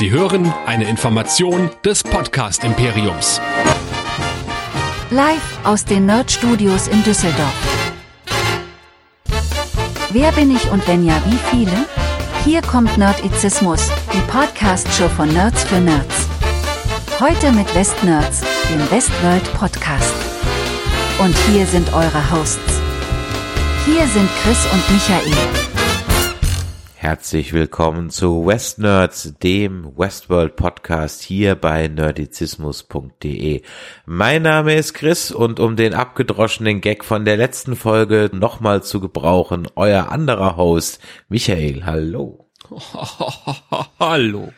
Sie hören eine Information des Podcast Imperiums. Live aus den Nerd Studios in Düsseldorf. Wer bin ich und wenn ja, wie viele? Hier kommt Nerdizismus, die Podcast-Show von Nerds für Nerds. Heute mit Westnerds, dem Westworld Podcast. Und hier sind eure Hosts. Hier sind Chris und Michael. Herzlich willkommen zu West Nerds, dem Westworld Podcast hier bei nerdizismus.de. Mein Name ist Chris und um den abgedroschenen Gag von der letzten Folge nochmal zu gebrauchen, euer anderer Host, Michael. Hallo. Hallo.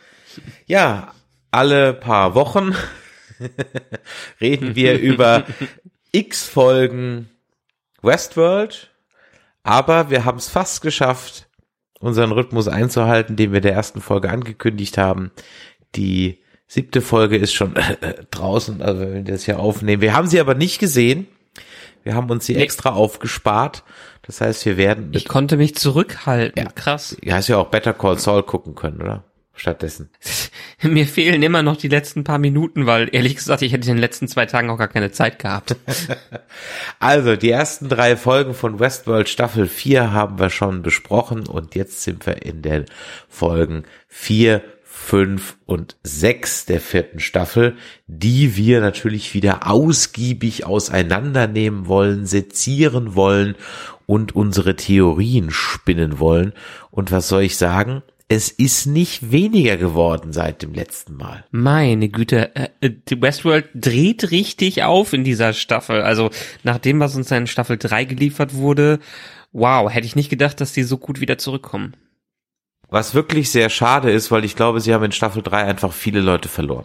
Ja, alle paar Wochen reden wir über x Folgen Westworld, aber wir haben es fast geschafft, unseren Rhythmus einzuhalten, den wir der ersten Folge angekündigt haben. Die siebte Folge ist schon äh, draußen, also wenn wir das hier aufnehmen. Wir haben sie aber nicht gesehen. Wir haben uns sie nee. extra aufgespart. Das heißt, wir werden. Ich konnte mich zurückhalten. Ja, krass. Du hast ja auch Better Call Saul gucken können, oder? Stattdessen? Mir fehlen immer noch die letzten paar Minuten, weil ehrlich gesagt, ich hätte in den letzten zwei Tagen auch gar keine Zeit gehabt. also, die ersten drei Folgen von Westworld Staffel 4 haben wir schon besprochen und jetzt sind wir in den Folgen 4, 5 und 6 der vierten Staffel, die wir natürlich wieder ausgiebig auseinandernehmen wollen, sezieren wollen und unsere Theorien spinnen wollen. Und was soll ich sagen? Es ist nicht weniger geworden seit dem letzten Mal. Meine Güte, äh, äh Westworld dreht richtig auf in dieser Staffel. Also nach dem, was uns in Staffel 3 geliefert wurde, wow, hätte ich nicht gedacht, dass die so gut wieder zurückkommen. Was wirklich sehr schade ist, weil ich glaube, sie haben in Staffel 3 einfach viele Leute verloren.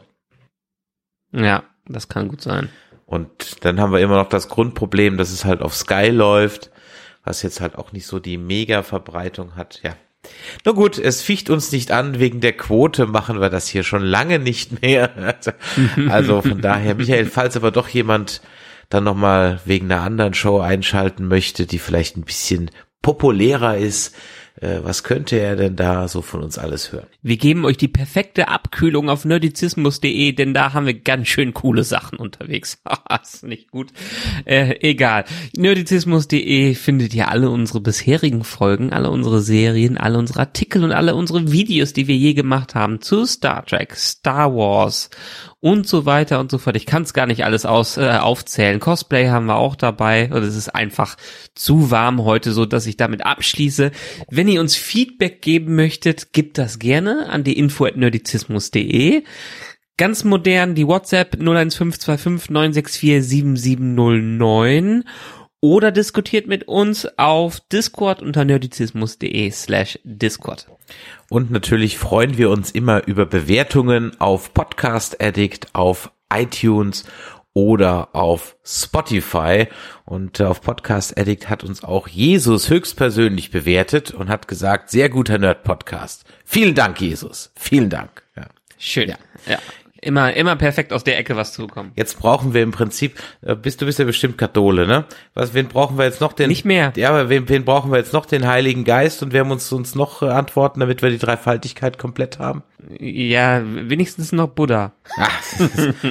Ja, das kann gut sein. Und dann haben wir immer noch das Grundproblem, dass es halt auf Sky läuft, was jetzt halt auch nicht so die Mega-Verbreitung hat. Ja, na gut, es ficht uns nicht an, wegen der Quote machen wir das hier schon lange nicht mehr. Also von daher, Michael, falls aber doch jemand dann nochmal wegen einer anderen Show einschalten möchte, die vielleicht ein bisschen populärer ist, äh, was könnte er denn da so von uns alles hören? Wir geben euch die perfekte Abkühlung auf nerdizismus.de, denn da haben wir ganz schön coole Sachen unterwegs. ist nicht gut. Äh, egal. Nerdizismus.de findet ihr alle unsere bisherigen Folgen, alle unsere Serien, alle unsere Artikel und alle unsere Videos, die wir je gemacht haben zu Star Trek, Star Wars und so weiter und so fort. Ich kann es gar nicht alles aus, äh, aufzählen. Cosplay haben wir auch dabei und es ist einfach zu warm heute, so dass ich damit abschließe. Wenn ihr uns Feedback geben möchtet, gebt das gerne an die info nerdizismus.de. Ganz modern die WhatsApp 01525 964 7709 oder diskutiert mit uns auf Discord unter nerdizismus.de slash Discord. Und natürlich freuen wir uns immer über Bewertungen auf Podcast Addict, auf iTunes oder auf Spotify. Und äh, auf Podcast Addict hat uns auch Jesus höchstpersönlich bewertet und hat gesagt, sehr guter Nerd-Podcast. Vielen Dank, Jesus. Vielen Dank. Ja. Schön. Ja. ja. Immer, immer perfekt aus der Ecke was zu bekommen. Jetzt brauchen wir im Prinzip, äh, bist du bist ja bestimmt Kathole, ne? Was, wen brauchen wir jetzt noch den? Nicht mehr. Ja, aber wen, wen brauchen wir jetzt noch den Heiligen Geist und wer muss uns noch äh, antworten, damit wir die Dreifaltigkeit komplett haben? Ja, wenigstens noch Buddha. Ach,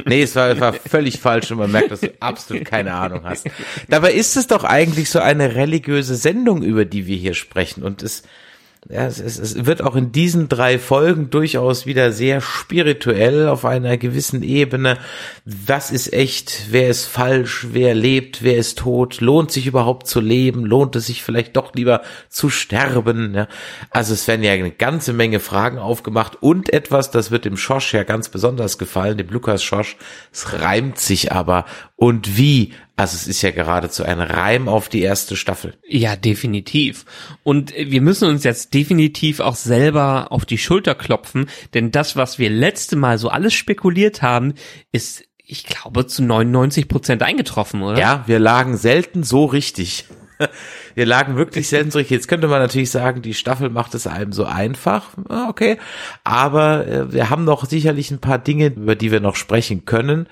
nee, es war, war völlig falsch und man merkt, dass du absolut keine Ahnung hast. Dabei ist es doch eigentlich so eine religiöse Sendung, über die wir hier sprechen und es, es, es, es wird auch in diesen drei Folgen durchaus wieder sehr spirituell auf einer gewissen Ebene. Was ist echt? Wer ist falsch? Wer lebt? Wer ist tot? Lohnt sich überhaupt zu leben? Lohnt es sich vielleicht doch lieber zu sterben? Ja, also es werden ja eine ganze Menge Fragen aufgemacht und etwas, das wird dem Schosch ja ganz besonders gefallen, dem Lukas Schosch. Es reimt sich aber und wie. Also es ist ja geradezu ein Reim auf die erste Staffel. Ja, definitiv. Und wir müssen uns jetzt definitiv auch selber auf die Schulter klopfen, denn das, was wir letzte Mal so alles spekuliert haben, ist, ich glaube, zu 99 Prozent eingetroffen, oder? Ja, wir lagen selten so richtig. Wir lagen wirklich selten so richtig. Jetzt könnte man natürlich sagen, die Staffel macht es einem so einfach. Okay. Aber äh, wir haben noch sicherlich ein paar Dinge, über die wir noch sprechen können.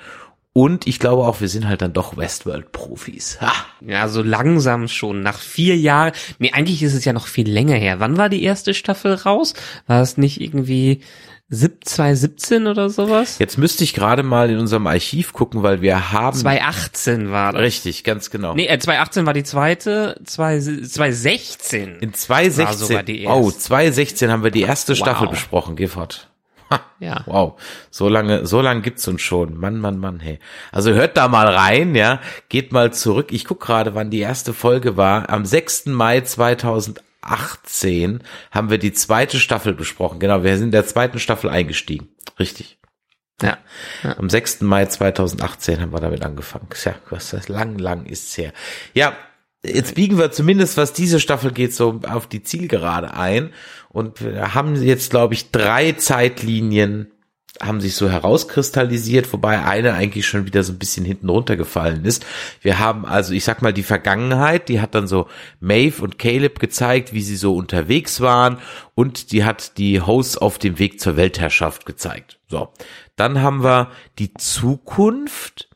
Und ich glaube auch, wir sind halt dann doch Westworld-Profis. Ja, so langsam schon. Nach vier Jahren. Nee, eigentlich ist es ja noch viel länger her. Wann war die erste Staffel raus? War es nicht irgendwie 2017 oder sowas? Jetzt müsste ich gerade mal in unserem Archiv gucken, weil wir haben 2018 war das. richtig, ganz genau. Nee, äh, 2018 war die zweite, 2016. In War 2016. sogar die oh, erste. 2016 haben wir die erste Staffel Wow. besprochen, Gifford. Ja. Wow, so lange, so lange gibt's uns schon. Mann, Mann, Mann, hey. Also hört da mal rein, ja. Geht mal zurück. Ich guck gerade, wann die erste Folge war. Am 6. Mai 2018 haben wir die zweite Staffel besprochen. Genau, wir sind in der zweiten Staffel eingestiegen. Richtig. Ja. Am 6. Mai 2018 haben wir damit angefangen. Ja, was das lang, lang ist's her. Ja, jetzt biegen wir zumindest, was diese Staffel geht, so auf die Zielgerade ein. Und haben jetzt, glaube ich, drei Zeitlinien haben sich so herauskristallisiert, wobei eine eigentlich schon wieder so ein bisschen hinten runtergefallen ist. Wir haben also, ich sag mal, die Vergangenheit, die hat dann so Maeve und Caleb gezeigt, wie sie so unterwegs waren und die hat die Hosts auf dem Weg zur Weltherrschaft gezeigt. So. Dann haben wir die Zukunft.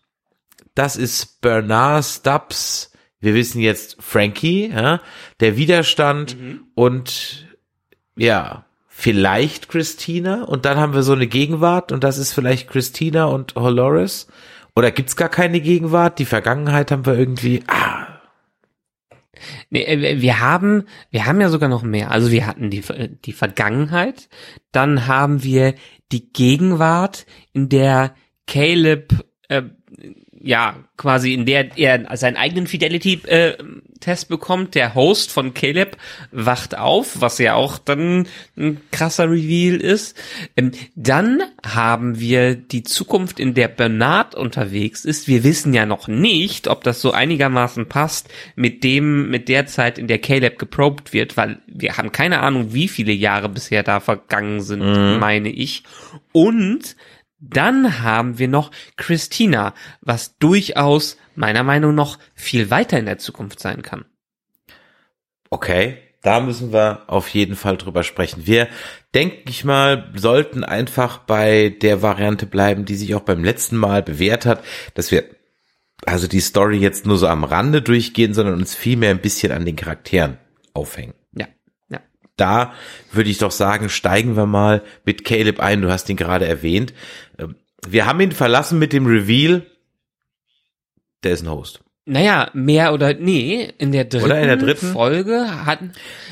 Das ist Bernard Stubbs. Wir wissen jetzt Frankie, ja, der Widerstand und ja, vielleicht Christina und dann haben wir so eine Gegenwart und das ist vielleicht Christina und Dolores. Oder gibt's gar keine Gegenwart? Die Vergangenheit haben wir irgendwie. Ah, Nee, äh, wir haben, wir haben ja sogar noch mehr. Also wir hatten die, die Vergangenheit, dann haben wir die Gegenwart, in der Caleb, äh, ja, quasi in der er seinen eigenen Fidelity-Test bekommt. Der Host von Caleb wacht auf, was ja auch dann ein krasser Reveal ist. Ähm, dann haben wir die Zukunft, in der Bernard unterwegs ist. Wir wissen ja noch nicht, ob das so einigermaßen passt mit dem, mit der Zeit, in der Caleb geprobt wird, weil wir haben keine Ahnung, wie viele Jahre bisher da vergangen sind, meine ich. Und dann haben wir noch Christina, was durchaus meiner Meinung nach viel weiter in der Zukunft sein kann. okay. Da müssen wir auf jeden Fall drüber sprechen. Wir, denke ich mal, sollten einfach bei der Variante bleiben, die sich auch beim letzten Mal bewährt hat, dass wir also die Story jetzt nur so am Rande durchgehen, sondern uns vielmehr ein bisschen an den Charakteren aufhängen. Ja, ja. da würde ich doch sagen, steigen wir mal mit Caleb ein. Du hast ihn gerade erwähnt. Ähm, Wir haben ihn verlassen mit dem Reveal. Der ist ein Host. Naja, mehr oder nee, in der dritten, in der dritten? Folge hat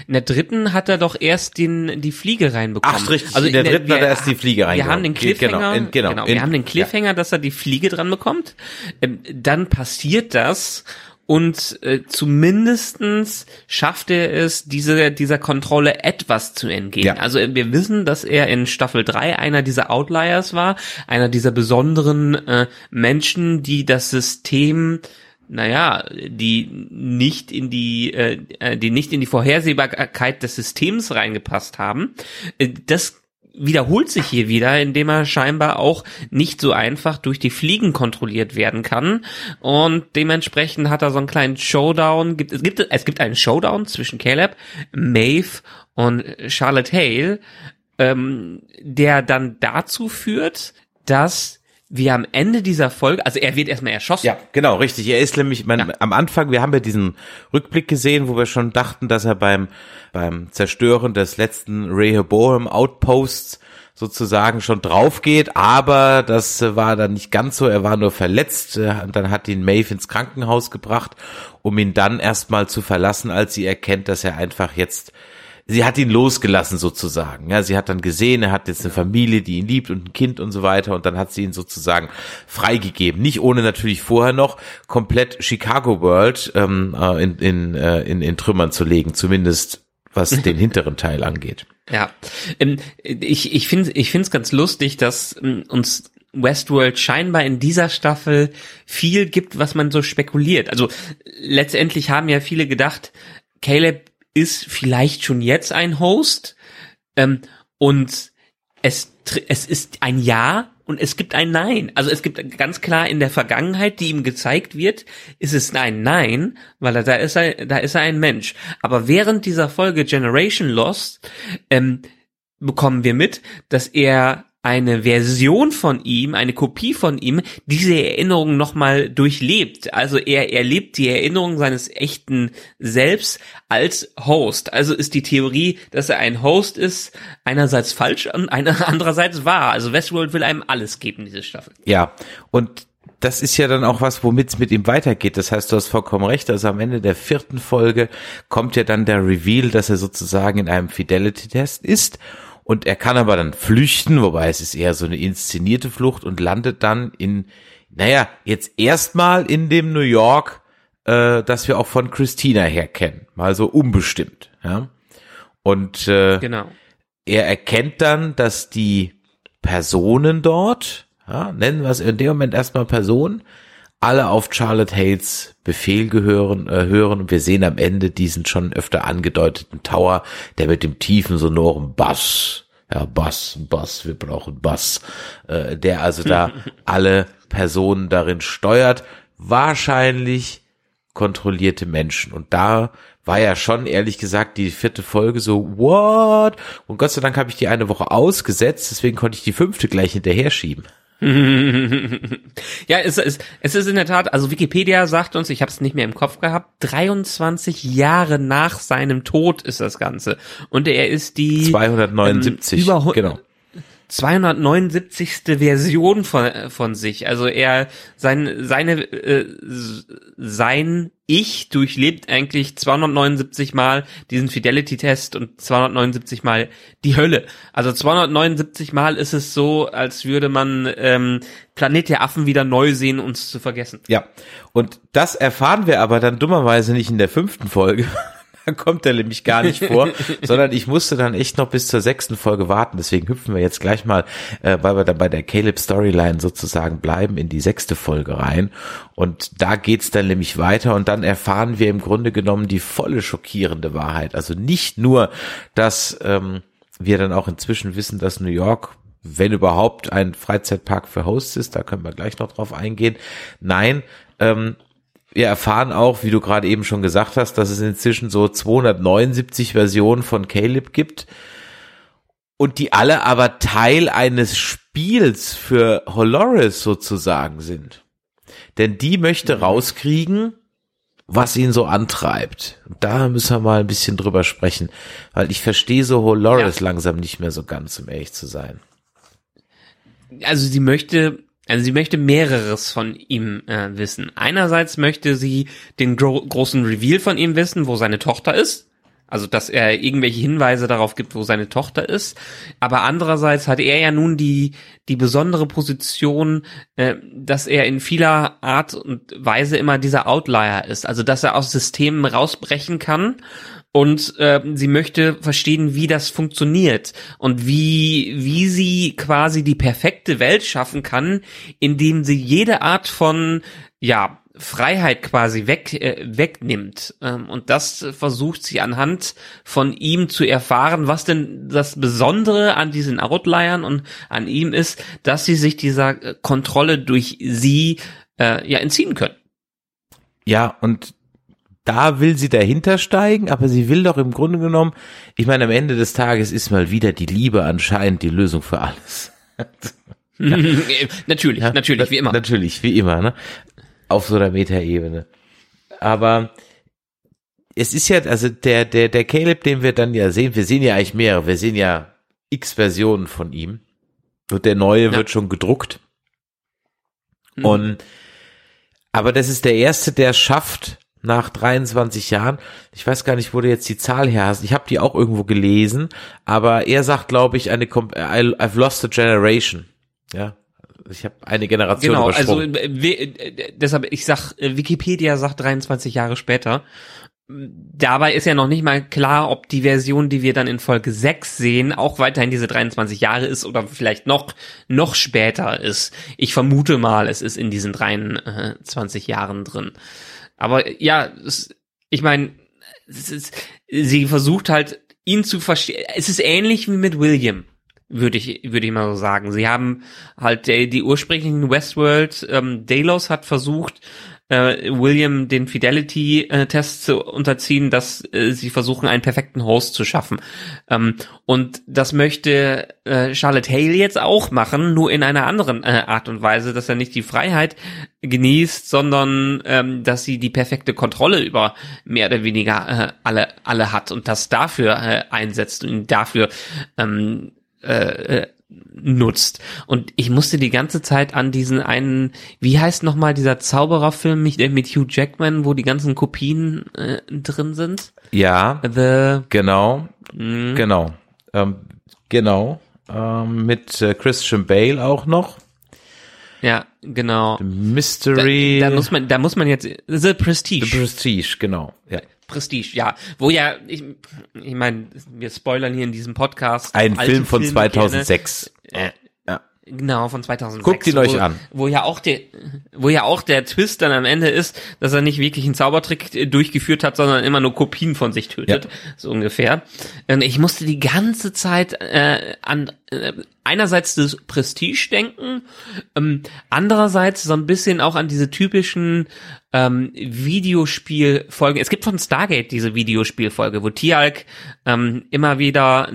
in der dritten hat er doch erst den die Fliege reinbekommen. Ach, richtig, in der dritten hat er erst die Fliege Wir reingehauen. haben den Geht, genau, Cliffhanger, in- genau, genau, in- wir haben den Cliffhanger, dass er die Fliege dran bekommt. Ähm, dann passiert das und äh, zumindestens schafft er es, diese, dieser Kontrolle etwas zu entgehen. Ja. Also äh, wir wissen, dass er in Staffel 3 einer dieser Outliers war, einer dieser besonderen äh, Menschen, die das System naja, die nicht in die, äh, äh, die nicht in die Vorhersehbarkeit des Systems reingepasst haben. Äh, Das wiederholt sich hier wieder, indem er scheinbar auch nicht so einfach durch die Fliegen kontrolliert werden kann. Und dementsprechend hat er so einen kleinen Showdown. Es, gibt, es gibt einen Showdown zwischen Caleb, Maeve und Charlotte Hale, ähm, der dann dazu führt, dass wir am Ende dieser Folge, also er wird erstmal erschossen. Ja, genau, richtig. Er ist nämlich, man, am Anfang, wir haben ja diesen Rückblick gesehen, wo wir schon dachten, dass er beim, beim Zerstören des letzten Rehoboam Outposts sozusagen schon drauf geht, aber das war dann nicht ganz so, er war nur verletzt äh, und dann hat ihn Maeve ins Krankenhaus gebracht, um ihn dann erstmal zu verlassen, als sie erkennt, dass er einfach jetzt sie hat ihn losgelassen sozusagen. Ja, sie hat dann gesehen, er hat jetzt eine Familie, die ihn liebt und ein Kind und so weiter und dann hat sie ihn sozusagen freigegeben. Nicht ohne natürlich vorher noch komplett Chicago World ähm, äh, in, in, äh, in, in Trümmern zu legen, zumindest was den hinteren Teil angeht. Ja, ähm, ich, ich finde ich finde es ganz lustig, dass ähm, uns Westworld scheinbar in dieser Staffel viel gibt, was man so spekuliert. Also letztendlich haben ja viele gedacht, Caleb ist vielleicht schon jetzt ein Host ähm, und es, es ist ein Ja und es gibt ein Nein. Also es gibt ganz klar in der Vergangenheit, die ihm gezeigt wird, ist es ein Nein, weil er, da ist er, da ist er ein Mensch. Aber während dieser Folge Generation Lost ähm, bekommen wir mit, dass er eine Version von ihm, eine Kopie von ihm, diese Erinnerung nochmal durchlebt. Also er erlebt die Erinnerung seines echten Selbst als Host. Also ist die Theorie, dass er ein Host ist, einerseits falsch und andererseits wahr. Also Westworld will einem alles geben, diese Staffel. Ja, und das ist ja dann auch was, womit es mit ihm weitergeht. Das heißt, du hast vollkommen recht. Also am Ende der vierten Folge kommt ja dann der Reveal, dass er sozusagen in einem Fidelity-Test ist. Und er kann aber dann flüchten, wobei es ist eher so eine inszenierte Flucht und landet dann in, naja, jetzt erstmal in dem New York, äh, das wir auch von Christina her kennen. Mal so unbestimmt, ja. Und äh, genau. er erkennt dann, dass die Personen dort, ja, nennen wir es in dem Moment erstmal Person, alle auf Charlotte Hales Befehl gehören, äh, hören. Und wir sehen am Ende diesen schon öfter angedeuteten Tower, der mit dem tiefen sonoren Bass, ja Bass, Bass, wir brauchen Bass, äh, der also da alle Personen darin steuert, wahrscheinlich kontrollierte Menschen. Und da war ja schon ehrlich gesagt die vierte Folge so what? Und Gott sei Dank habe ich die eine Woche ausgesetzt, deswegen konnte ich die fünfte gleich hinterher schieben. Ja, es ist, es ist in der Tat, also Wikipedia sagt uns, ich habe es nicht mehr im Kopf gehabt, 23 Jahre nach seinem Tod ist das Ganze. Und er ist die 279, ähm, über, genau. 279. Version von, von sich. Also er, sein, seine, äh, sein Ich durchlebt eigentlich 279 Mal diesen Fidelity-Test und 279 Mal die Hölle. Also 279 Mal ist es so, als würde man ähm, Planet der Affen wieder neu sehen, uns zu vergessen. Ja, und das erfahren wir aber dann dummerweise nicht in der fünften Folge, dann kommt er nämlich gar nicht vor, sondern ich musste dann echt noch bis zur sechsten Folge warten. Deswegen hüpfen wir jetzt gleich mal, äh, weil wir dann bei der Caleb Storyline sozusagen bleiben, in die sechste Folge rein. Und da geht's dann nämlich weiter und dann erfahren wir im Grunde genommen die volle schockierende Wahrheit. Also nicht nur, dass ähm, wir dann auch inzwischen wissen, dass New York wenn überhaupt ein Freizeitpark für Hosts ist, da können wir gleich noch drauf eingehen. Nein, ähm, wir erfahren auch, wie du gerade eben schon gesagt hast, dass es inzwischen so 279 Versionen von Caleb gibt und die alle aber Teil eines Spiels für Holoris sozusagen sind. Denn die möchte rauskriegen, was ihn so antreibt. Und da müssen wir mal ein bisschen drüber sprechen, weil ich verstehe so Holoris ja. langsam nicht mehr so ganz, um ehrlich zu sein. Also sie möchte also sie möchte mehreres von ihm äh, wissen. Einerseits möchte sie den gro großen Reveal von ihm wissen, wo seine Tochter ist. Also, dass er irgendwelche Hinweise darauf gibt, wo seine Tochter ist. Aber andererseits hat er ja nun die, die besondere Position, äh, dass er in vieler Art und Weise immer dieser Outlier ist. Also, dass er aus Systemen rausbrechen kann und äh, sie möchte verstehen, wie das funktioniert und wie wie sie quasi die perfekte Welt schaffen kann, indem sie jede Art von ja Freiheit quasi weg äh, wegnimmt ähm, und das versucht sie anhand von ihm zu erfahren, was denn das Besondere an diesen Outliern und an ihm ist, dass sie sich dieser äh, Kontrolle durch sie äh, ja entziehen können. Ja, und da will sie dahinter steigen, aber sie will doch im Grunde genommen, ich meine, am Ende des Tages ist mal wieder die Liebe anscheinend die Lösung für alles. ja. natürlich, ja, natürlich, wie immer. Natürlich, wie immer, ne? Auf so einer Metaebene. Aber es ist ja, also der, der, der Caleb, den wir dann ja sehen, wir sehen ja eigentlich mehrere, wir sehen ja x Versionen von ihm. Und der neue ja. wird schon gedruckt. Mhm. Und, aber das ist der erste, der schafft, nach 23 Jahren. Ich weiß gar nicht, wo du jetzt die Zahl her hast. Ich habe die auch irgendwo gelesen, aber er sagt, glaube ich, eine I've lost a generation. Ja, ich habe eine Generation Genau, also äh, deshalb ich sag äh, Wikipedia sagt 23 Jahre später. Dabei ist ja noch nicht mal klar, ob die Version, die wir dann in Folge 6 sehen, auch weiterhin diese 23 Jahre ist oder vielleicht noch noch später ist. Ich vermute mal, es ist in diesen 23 Jahren drin. Aber ja, es, ich meine, sie versucht halt ihn zu verstehen. Es ist ähnlich wie mit William. würde ich, würde ich mal so sagen. Sie haben halt die, die ursprünglichen Westworld, ähm, Delos hat versucht, äh, William den Fidelity-Test zu unterziehen, dass äh, sie versuchen, einen perfekten Host zu schaffen. Ähm, und das möchte äh, Charlotte Hale jetzt auch machen, nur in einer anderen äh, Art und Weise, dass er nicht die Freiheit genießt, sondern ähm, dass sie die perfekte Kontrolle über mehr oder weniger äh, alle alle hat und das dafür äh, einsetzt und dafür ähm, äh, äh nutzt. Und ich musste die ganze Zeit an diesen einen, wie heißt nochmal dieser Zaubererfilm mit, äh, mit Hugh Jackman, wo die ganzen Kopien äh, drin sind? Ja, The, genau, mh, genau, ähm, genau, ähm, mit äh, Christian Bale auch noch. ja, genau. Da, Mystery. da muss man, da muss man jetzt, The Prestige. The Prestige, genau. Ja. Prestige, ja. Wo ja, ich, ich meine, wir spoilern hier in diesem Podcast. Ein Film von Filme 2006. Gerne. Äh. Genau, von 2006. Guckt ihn wo, euch an. Wo ja auch der, wo ja auch der Twist dann am Ende ist, dass er nicht wirklich einen Zaubertrick äh, durchgeführt hat, sondern immer nur Kopien von sich tötet, Ja. so ungefähr. Und ich musste die ganze Zeit äh, an äh, einerseits das Prestige denken, ähm, andererseits so ein bisschen auch an diese typischen ähm, Videospielfolgen. Es gibt von Stargate diese Videospielfolge, wo Tialk ähm, immer wieder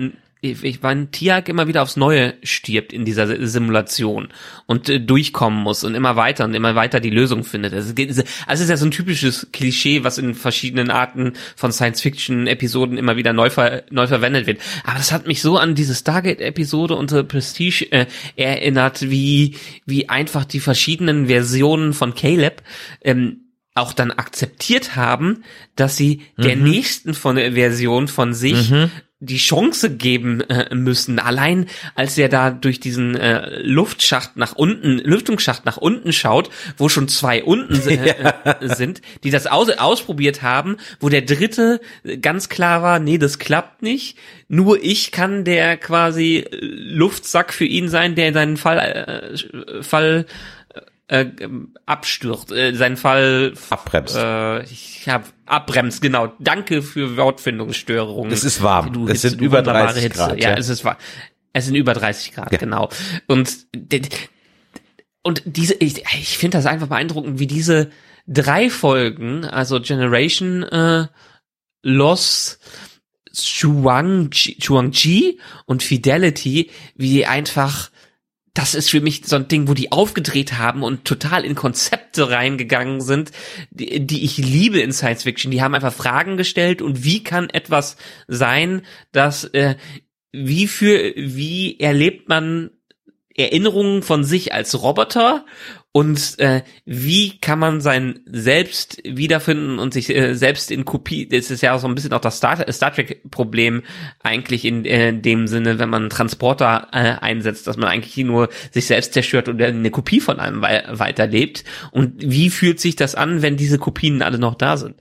ich, meine, Tiag immer wieder aufs Neue stirbt in dieser Simulation und äh, durchkommen muss und immer weiter und immer weiter die Lösung findet. Also, also es ist ja so ein typisches Klischee, was in verschiedenen Arten von Science-Fiction-Episoden immer wieder neu, ver, neu verwendet wird. Aber das hat mich so an diese Stargate-Episode unter Prestige äh, erinnert, wie, wie einfach die verschiedenen Versionen von Caleb ähm, auch dann akzeptiert haben, dass sie der nächsten von der Version von sich die Chance geben äh, müssen. Allein als er da durch diesen äh, Luftschacht nach unten, Lüftungsschacht nach unten schaut, wo schon zwei unten äh, äh, sind, die das aus ausprobiert haben, wo der dritte ganz klar war, nee, das klappt nicht. Nur ich kann der quasi äh, Luftsack für ihn sein, der seinen Fall, äh, Fall äh, abstürzt, äh, seinen Fall Abbremst. Äh, ich habe abbremst, genau. Danke für Wortfindungsstörungen. Es ist warm. Du Es sind du über wunderbare 30 Hitze. Grad, Ja, ja. es ist wahr. Es sind über 30 Grad, Ja. genau. Und und diese, ich, ich finde das einfach beeindruckend, wie diese drei Folgen, also Generation äh, Loss, Chuangji, Chuangji und Fidelity, wie die einfach das ist für mich so ein Ding, wo die aufgedreht haben und total in Konzepte reingegangen sind, die, die ich liebe in Science Fiction. Die haben einfach Fragen gestellt und wie kann etwas sein, dass äh, wie für wie erlebt man Erinnerungen von sich als Roboter und äh, wie kann man sein Selbst wiederfinden und sich äh, selbst in Kopie, das ist ja auch so ein bisschen auch das Star, Star Trek Problem eigentlich in äh, dem Sinne, wenn man einen Transporter äh, einsetzt, dass man eigentlich nur sich selbst zerstört oder eine Kopie von einem wei weiterlebt und wie fühlt sich das an, wenn diese Kopien alle noch da sind?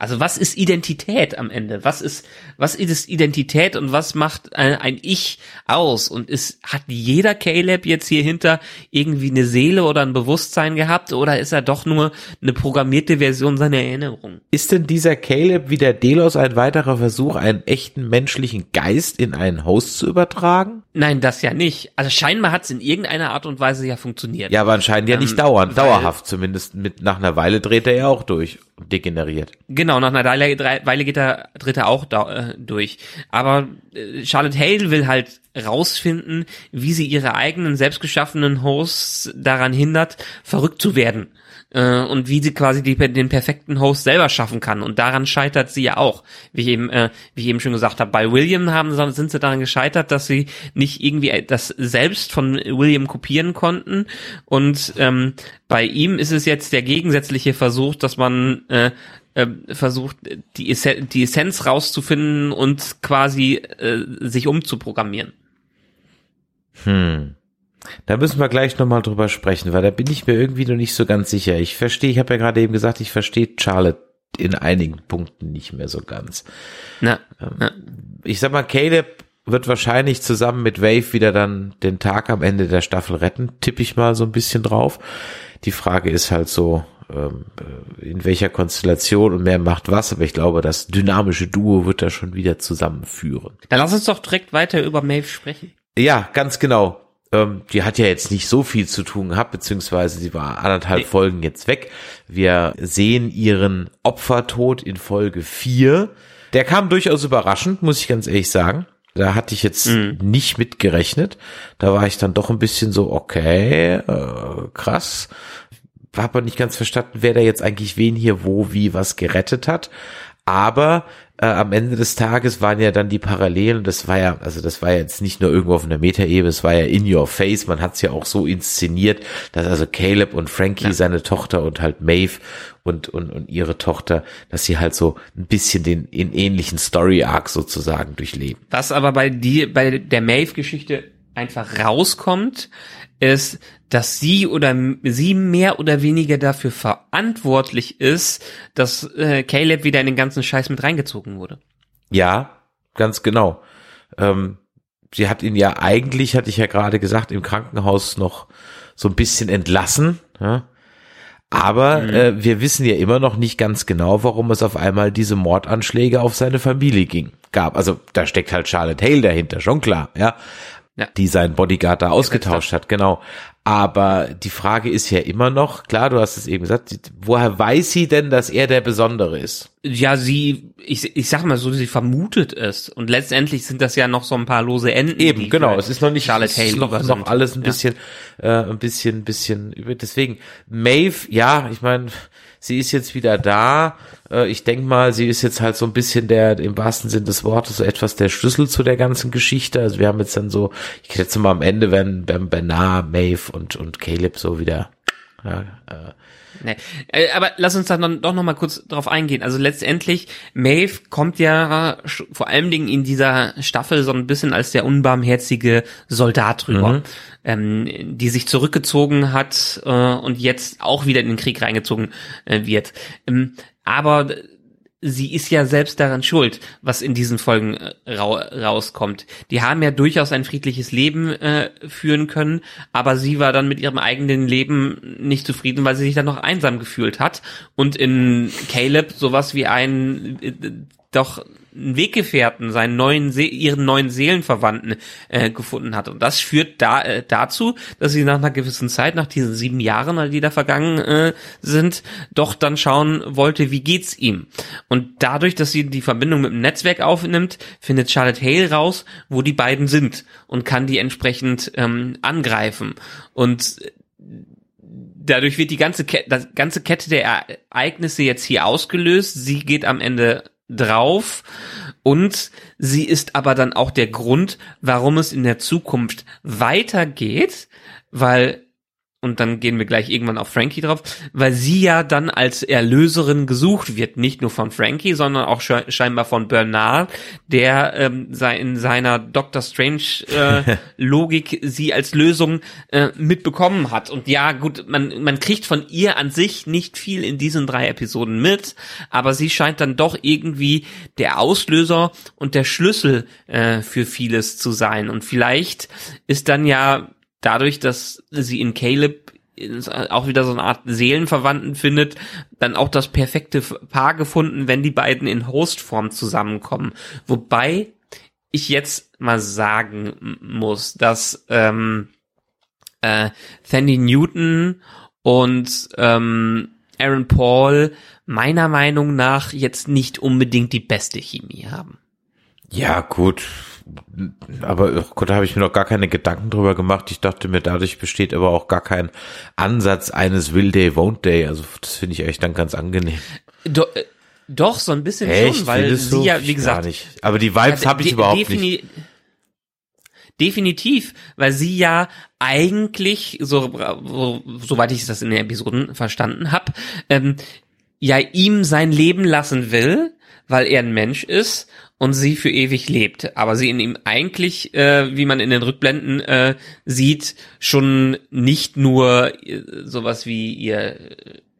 Also was ist Identität am Ende? Was ist was ist Identität und was macht ein, ein Ich aus? Und ist hat jeder Caleb jetzt hier hinter irgendwie eine Seele oder ein Bewusstsein gehabt oder ist er doch nur eine programmierte Version seiner Erinnerung? Ist denn dieser Caleb wie der Delos ein weiterer Versuch, einen echten menschlichen Geist in einen Host zu übertragen? Nein, das ja nicht. Also scheinbar hat es in irgendeiner Art und Weise ja funktioniert. Ja, aber anscheinend ja nicht Ähm, dauernd, dauerhaft zumindest. Mit nach einer Weile dreht er ja auch durch und degeneriert. Genau, nach einer Weile, geht er, dreht er auch da, äh, durch. Aber äh, Charlotte Hale will halt rausfinden, wie sie ihre eigenen selbstgeschaffenen Hosts daran hindert, verrückt zu werden. Äh, und wie sie quasi die, den perfekten Host selber schaffen kann. Und daran scheitert sie ja auch. Wie ich eben, äh, wie ich eben schon gesagt habe, bei William haben, sind sie daran gescheitert, dass sie nicht irgendwie das selbst von William kopieren konnten. Und ähm, bei ihm ist es jetzt der gegensätzliche Versuch, dass man äh, äh, versucht, die, Essen die Essenz rauszufinden und quasi äh, sich umzuprogrammieren. Hm. Da müssen wir gleich nochmal drüber sprechen, weil da bin ich mir irgendwie noch nicht so ganz sicher. Ich verstehe, ich habe ja gerade eben gesagt, ich verstehe Charlotte in einigen Punkten nicht mehr so ganz. Na, na, Ich sag mal, Caleb wird wahrscheinlich zusammen mit Wave wieder dann den Tag am Ende der Staffel retten, tippe ich mal so ein bisschen drauf. Die Frage ist halt so, ähm, in welcher Konstellation und wer macht was, aber ich glaube, das dynamische Duo wird da schon wieder zusammenführen. dann lass uns doch direkt weiter über Maeve sprechen. Ja, ganz genau. Ähm, die hat ja jetzt nicht so viel zu tun gehabt, beziehungsweise sie war anderthalb Nee. Folgen jetzt weg. Wir sehen ihren Opfertod in Folge vier. Der kam durchaus überraschend, muss ich ganz ehrlich sagen. Da hatte ich jetzt nicht mit gerechnet. Da war ich dann doch ein bisschen so, okay, äh, krass. Hab aber nicht ganz verstanden, wer da jetzt eigentlich wen hier wo, wie, was gerettet hat. Aber äh, am Ende des Tages waren ja dann die Parallelen, das war ja, also das war ja jetzt nicht nur irgendwo auf einer Metaebene, es war ja in your face, man hat es ja auch so inszeniert, dass also Caleb und Frankie, seine Tochter und halt Maeve und, und, und ihre Tochter, dass sie halt so ein bisschen den in ähnlichen Story-Arc sozusagen durchleben. Was aber bei die, bei der Maeve-Geschichte einfach rauskommt, ist, dass sie oder sie mehr oder weniger dafür verantwortlich ist, dass äh, Caleb wieder in den ganzen Scheiß mit reingezogen wurde. Ja, ganz genau. Ähm, sie hat ihn ja eigentlich, hatte ich ja gerade gesagt, im Krankenhaus noch so ein bisschen entlassen. Ja? Aber äh, wir wissen ja immer noch nicht ganz genau, warum es auf einmal diese Mordanschläge auf seine Familie ging. Gab. Also da steckt halt Charlotte Hale dahinter, schon klar, ja. Ja. Die seinen Bodyguard da ausgetauscht hat, genau. Aber die Frage ist ja immer noch, klar, du hast es eben gesagt, woher weiß sie denn, dass er der Besondere ist? Ja, sie, ich, ich sag mal so, sie vermutet es. Und letztendlich sind das ja noch so ein paar lose Enden. Eben, genau. Es ist noch nicht Charlotte Hale ist noch, noch alles ein Ja. bisschen, äh, ein bisschen, bisschen über. Deswegen Maeve, ja, ich meine, sie ist jetzt wieder da. Äh, ich denke mal, sie ist jetzt halt so ein bisschen der, im wahrsten Sinn des Wortes, so etwas der Schlüssel zu der ganzen Geschichte. Also wir haben jetzt dann so, ich schätze mal am Ende werden, werden Bernard, Maeve und und Caleb so wieder. Ja, äh, Nee. Äh, Aber lass uns dann noch- doch noch mal kurz drauf eingehen. Also letztendlich, Maeve kommt ja vor allen Dingen in dieser Staffel so ein bisschen als der unbarmherzige Soldat rüber, ähm, die sich zurückgezogen hat äh, und jetzt auch wieder in den Krieg reingezogen äh, wird. Ähm, aber sie ist ja selbst daran schuld, was in diesen Folgen äh, rau rauskommt. Die haben ja durchaus ein friedliches Leben äh, führen können, aber sie war dann mit ihrem eigenen Leben nicht zufrieden, weil sie sich dann noch einsam gefühlt hat und in Caleb sowas wie einen äh, doch einen Weggefährten, seinen neuen, See ihren neuen Seelenverwandten äh, gefunden hat. Und das führt da, äh, dazu, dass sie nach einer gewissen Zeit, nach diesen sieben Jahren, die da vergangen äh, sind, doch dann schauen wollte, wie geht's ihm. Und dadurch, dass sie die Verbindung mit dem Netzwerk aufnimmt, findet Charlotte Hale raus, wo die beiden sind und kann die entsprechend ähm, angreifen. Und dadurch wird die ganze, Ke das ganze Kette der Ereignisse jetzt hier ausgelöst. Sie geht am Ende drauf. Und sie ist aber dann auch der Grund, warum es in der Zukunft weitergeht, weil und dann gehen wir gleich irgendwann auf Frankie drauf, weil sie ja dann als Erlöserin gesucht wird, nicht nur von Frankie, sondern auch sche scheinbar von Bernard, der ähm, sei in seiner Doctor Strange äh, Logik sie als Lösung äh, mitbekommen hat. Und ja, gut, man man kriegt von ihr an sich nicht viel in diesen drei Episoden mit, aber sie scheint dann doch irgendwie der Auslöser und der Schlüssel äh, für vieles zu sein. Und vielleicht ist dann ja dadurch, dass sie in Caleb auch wieder so eine Art Seelenverwandten findet, dann auch das perfekte Paar gefunden, wenn die beiden in Hostform zusammenkommen. Wobei ich jetzt mal sagen muss, dass ähm, äh, Sandy Newton und ähm, Aaron Paul meiner Meinung nach jetzt nicht unbedingt die beste Chemie haben. Ja, gut. Aber oh Gott, da habe ich mir noch gar keine Gedanken drüber gemacht. Ich dachte mir, dadurch besteht aber auch gar kein Ansatz eines Will Day, Won't Day. Also das finde ich echt dann ganz angenehm. Do, äh, doch, so ein bisschen Echt? schon, weil Findest sie du? ja, wie gesagt. Aber die Vibes Ja, habe ich überhaupt nicht. Definitiv, weil sie ja eigentlich, so, so soweit ich das in den Episoden verstanden habe, ähm, ja ihm sein Leben lassen will, weil er ein Mensch ist und sie für ewig lebt. Aber sie in ihm eigentlich, äh, wie man in den Rückblenden äh, sieht, schon nicht nur äh, sowas wie ihr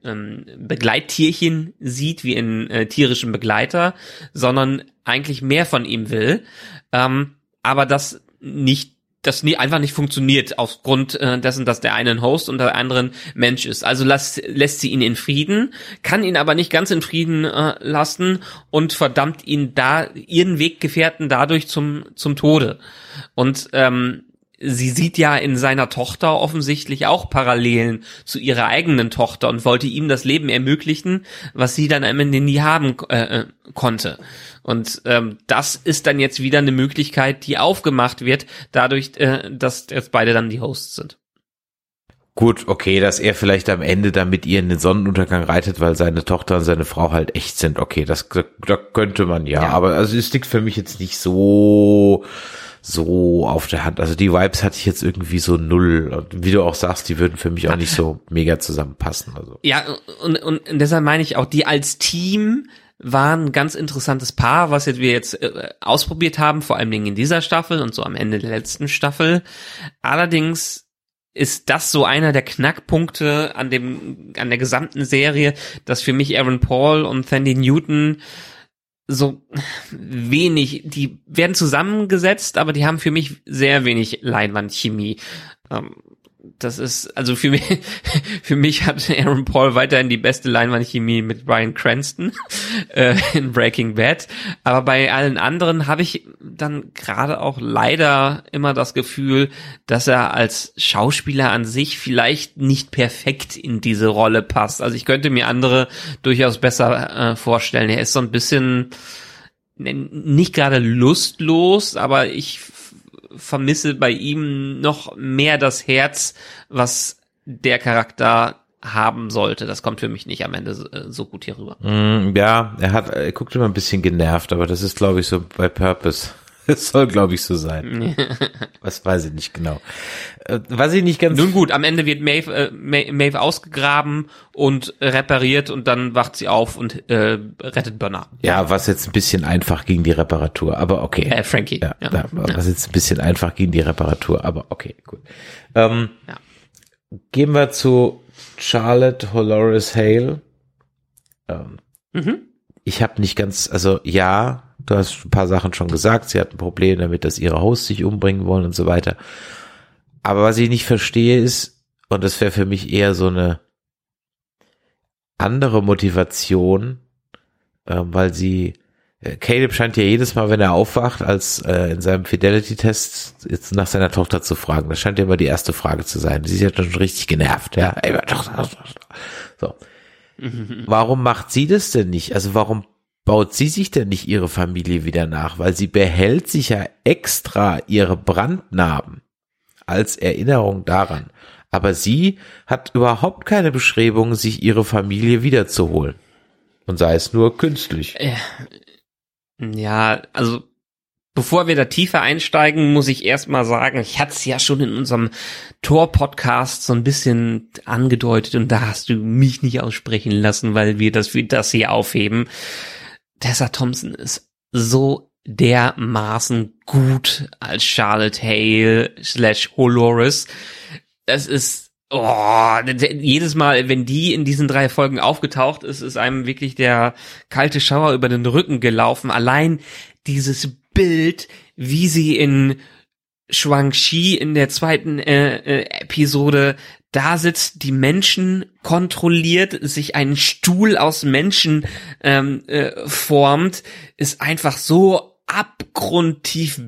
ähm, Begleittierchen sieht, wie in äh, tierischen Begleiter, sondern eigentlich mehr von ihm will, ähm, aber das nicht das nie einfach nicht funktioniert aufgrund äh, dessen, dass der eine ein Host und der andere Mensch ist. Also lässt, lässt sie ihn in Frieden, kann ihn aber nicht ganz in Frieden äh, lassen und verdammt ihn da ihren Weggefährten dadurch zum zum Tode. Und ähm, sie sieht ja in seiner Tochter offensichtlich auch Parallelen zu ihrer eigenen Tochter und wollte ihm das Leben ermöglichen, was sie dann am Ende nie haben äh, äh, konnte. Und ähm, das ist dann jetzt wieder eine Möglichkeit, die aufgemacht wird, dadurch, äh, dass jetzt beide dann die Hosts sind. Gut, okay, dass er vielleicht am Ende dann mit ihr in den Sonnenuntergang reitet, weil seine Tochter und seine Frau halt echt sind. Okay, das, da könnte man ja, ja. aber also es liegt für mich jetzt nicht so so auf der Hand. Also die Vibes hatte ich jetzt irgendwie so null. Und wie du auch sagst, die würden für mich auch nicht so mega zusammenpassen. Also. Ja, und, und deshalb meine ich auch, die als Team waren ein ganz interessantes Paar, was jetzt wir jetzt äh, ausprobiert haben, vor allen Dingen in dieser Staffel und so am Ende der letzten Staffel. Allerdings ist das so einer der Knackpunkte an dem an der gesamten Serie, dass für mich Aaron Paul und Sandy Newton so wenig, die werden zusammengesetzt, aber die haben für mich sehr wenig Leinwandchemie. Ähm, das ist, also für mich, für mich hat Aaron Paul weiterhin die beste Leinwandchemie mit Brian Cranston äh, in Breaking Bad. Aber bei allen anderen habe ich dann gerade auch leider immer das Gefühl, dass er als Schauspieler an sich vielleicht nicht perfekt in diese Rolle passt. Also ich könnte mir andere durchaus besser äh, vorstellen. Er ist so ein bisschen nicht gerade lustlos, aber ich vermisse bei ihm noch mehr das Herz, was der Charakter haben sollte. Das kommt für mich nicht am Ende so, äh, so gut hier rüber. Mm, ja, er hat, er guckt immer ein bisschen genervt, aber das ist, glaube ich, so bei Purpose. Das soll, glaube ich, so sein. Was weiß ich nicht genau. Äh, was ich nicht ganz. Nun gut, am Ende wird Maeve, äh, Maeve ausgegraben und repariert und dann wacht sie auf und äh, rettet Bernard. Ja, was jetzt ein bisschen einfach gegen die Reparatur, aber okay. Äh, Frankie. Ja, ja. was jetzt ein bisschen einfach gegen die Reparatur, aber okay, gut. Ähm, ja. Gehen wir zu Charlotte Dolores Hale. Ähm, mhm. Ich habe nicht ganz, also ja, Du hast ein paar Sachen schon gesagt. Sie hat ein Problem damit, dass ihre Hosts sich umbringen wollen und so weiter. Aber was ich nicht verstehe ist, und das wäre für mich eher so eine andere Motivation, äh, weil sie, äh, Caleb scheint ja jedes Mal, wenn er aufwacht, als äh, in seinem Fidelity-Test jetzt nach seiner Tochter zu fragen. Das scheint ja immer die erste Frage zu sein. Sie ist ja schon richtig genervt, ja. So. Warum macht sie das denn nicht? Also warum baut sie sich denn nicht ihre Familie wieder nach? Weil sie behält sich ja extra ihre Brandnarben als Erinnerung daran. Aber sie hat überhaupt keine Beschreibung, sich ihre Familie wiederzuholen. Und sei es nur künstlich. Ja, also Bevor wir da tiefer einsteigen, muss ich erstmal sagen, ich hatte es ja schon in unserem Tor-Podcast so ein bisschen angedeutet und da hast du mich nicht aussprechen lassen, weil wir das für das hier aufheben. Tessa Thompson ist so dermaßen gut als Charlotte Hale slash Holoris. Das ist, oh, jedes Mal, wenn die in diesen drei Folgen aufgetaucht ist, ist einem wirklich der kalte Schauer über den Rücken gelaufen. Allein dieses Bild, wie sie in Shuang-Chi in der zweiten äh, äh, Episode da sitzt, die Menschen kontrolliert, sich einen Stuhl aus Menschen ähm, äh, formt, ist einfach so abgrundtief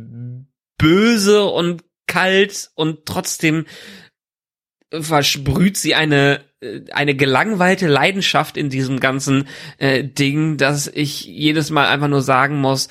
böse und kalt und trotzdem versprüht sie eine äh, eine gelangweilte Leidenschaft in diesem ganzen äh, Ding, dass ich jedes Mal einfach nur sagen muss,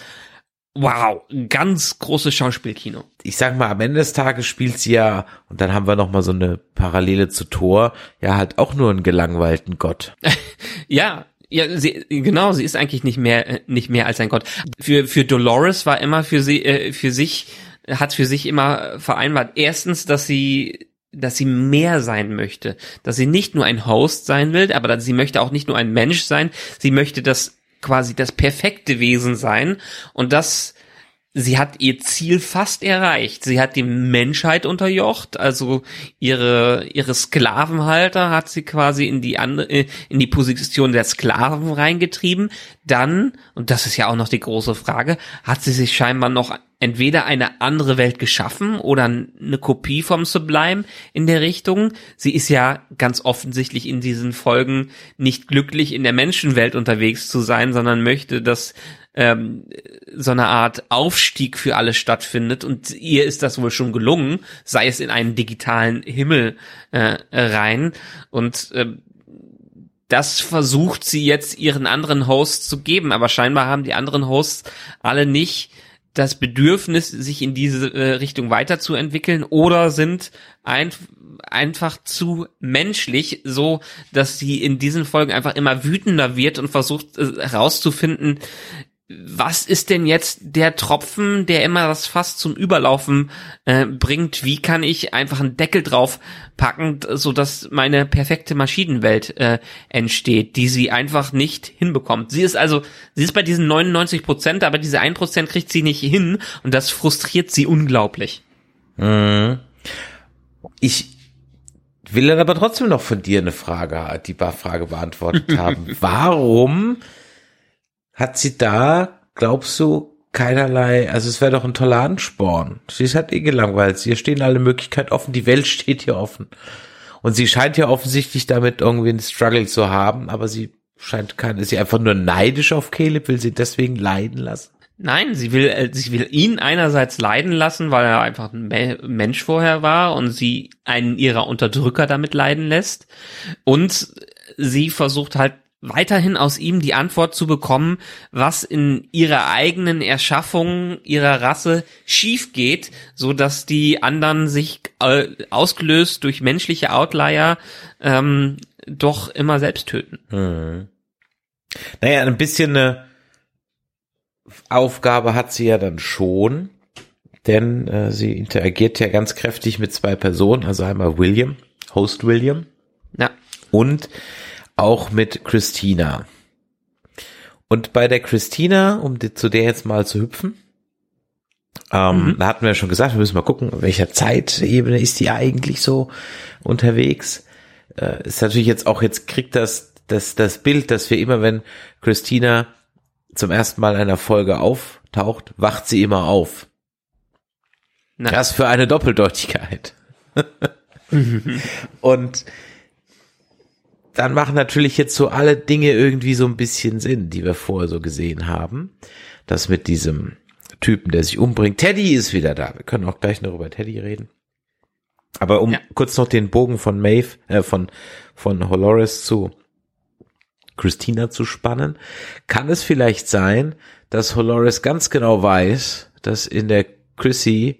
Wow, ganz großes Schauspielkino. Ich sag mal, am Ende des Tages spielt sie ja, und dann haben wir noch mal so eine Parallele zu Thor, ja halt auch nur einen gelangweilten Gott. ja, ja, sie, genau, sie ist eigentlich nicht mehr, äh, nicht mehr als ein Gott. Für, für Dolores war immer für sie, äh, für sich, hat für sich immer vereinbart, erstens, dass sie, dass sie mehr sein möchte, dass sie nicht nur ein Host sein will, aber sie möchte auch nicht nur ein Mensch sein, sie möchte das quasi das perfekte Wesen sein. Und das sie hat ihr Ziel fast erreicht. Sie hat die Menschheit unterjocht, also ihre ihre Sklavenhalter hat sie quasi in die andere äh, in die Position der Sklaven reingetrieben. Dann und das ist ja auch noch die große Frage, hat sie sich scheinbar noch entweder eine andere Welt geschaffen oder eine Kopie vom Sublime in der Richtung. Sie ist ja ganz offensichtlich in diesen Folgen nicht glücklich in der Menschenwelt unterwegs zu sein, sondern möchte, dass ähm, so eine Art Aufstieg für alle stattfindet. Und ihr ist das wohl schon gelungen, sei es in einen digitalen Himmel äh, rein. Und äh, das versucht sie jetzt ihren anderen Hosts zu geben, aber scheinbar haben die anderen Hosts alle nicht das Bedürfnis, sich in diese äh, Richtung weiterzuentwickeln oder sind ein, einfach zu menschlich, so dass sie in diesen Folgen einfach immer wütender wird und versucht äh, herauszufinden, was ist denn jetzt der Tropfen, der immer das Fass zum Überlaufen äh, bringt? Wie kann ich einfach einen Deckel drauf packen, so dass meine perfekte Maschinenwelt äh, entsteht, die sie einfach nicht hinbekommt? Sie ist also, sie ist bei diesen 99 Prozent, aber diese 1 Prozent kriegt sie nicht hin und das frustriert sie unglaublich. Mhm. Ich will dann aber trotzdem noch von dir eine Frage, die Frage beantwortet haben. Warum hat sie da, glaubst du, keinerlei, also es wäre doch ein toller Ansporn. Sie ist halt eh gelangweilt. Hier stehen alle Möglichkeiten offen, die Welt steht hier offen. Und sie scheint ja offensichtlich damit irgendwie einen Struggle zu haben, aber sie scheint keine, ist sie einfach nur neidisch auf Caleb, will sie deswegen leiden lassen? Nein, sie will, äh, sie will ihn einerseits leiden lassen, weil er einfach ein Mensch vorher war und sie einen ihrer Unterdrücker damit leiden lässt. Und sie versucht halt weiterhin aus ihm die Antwort zu bekommen, was in ihrer eigenen Erschaffung ihrer Rasse schief geht, so dass die anderen sich äh, ausgelöst durch menschliche Outlier ähm, doch immer selbst töten. Hm. Naja, ein bisschen eine Aufgabe hat sie ja dann schon, denn äh, sie interagiert ja ganz kräftig mit zwei Personen, also einmal William, Host William, ja. und auch mit Christina. Und bei der Christina, um die, zu der jetzt mal zu hüpfen, ähm, mhm. da hatten wir ja schon gesagt, wir müssen mal gucken, welcher Zeitebene ist die eigentlich so unterwegs. Äh, ist natürlich jetzt auch, jetzt kriegt das, das, das Bild, dass wir immer, wenn Christina zum ersten Mal in einer Folge auftaucht, wacht sie immer auf. Na. Das für eine Doppeldeutigkeit. Und dann machen natürlich jetzt so alle Dinge irgendwie so ein bisschen Sinn, die wir vorher so gesehen haben. Das mit diesem Typen, der sich umbringt. Teddy ist wieder da. Wir können auch gleich noch über Teddy reden. Aber um ja. kurz noch den Bogen von Maeve, äh, von, von Holores zu Christina zu spannen, kann es vielleicht sein, dass Holores ganz genau weiß, dass in der Chrissy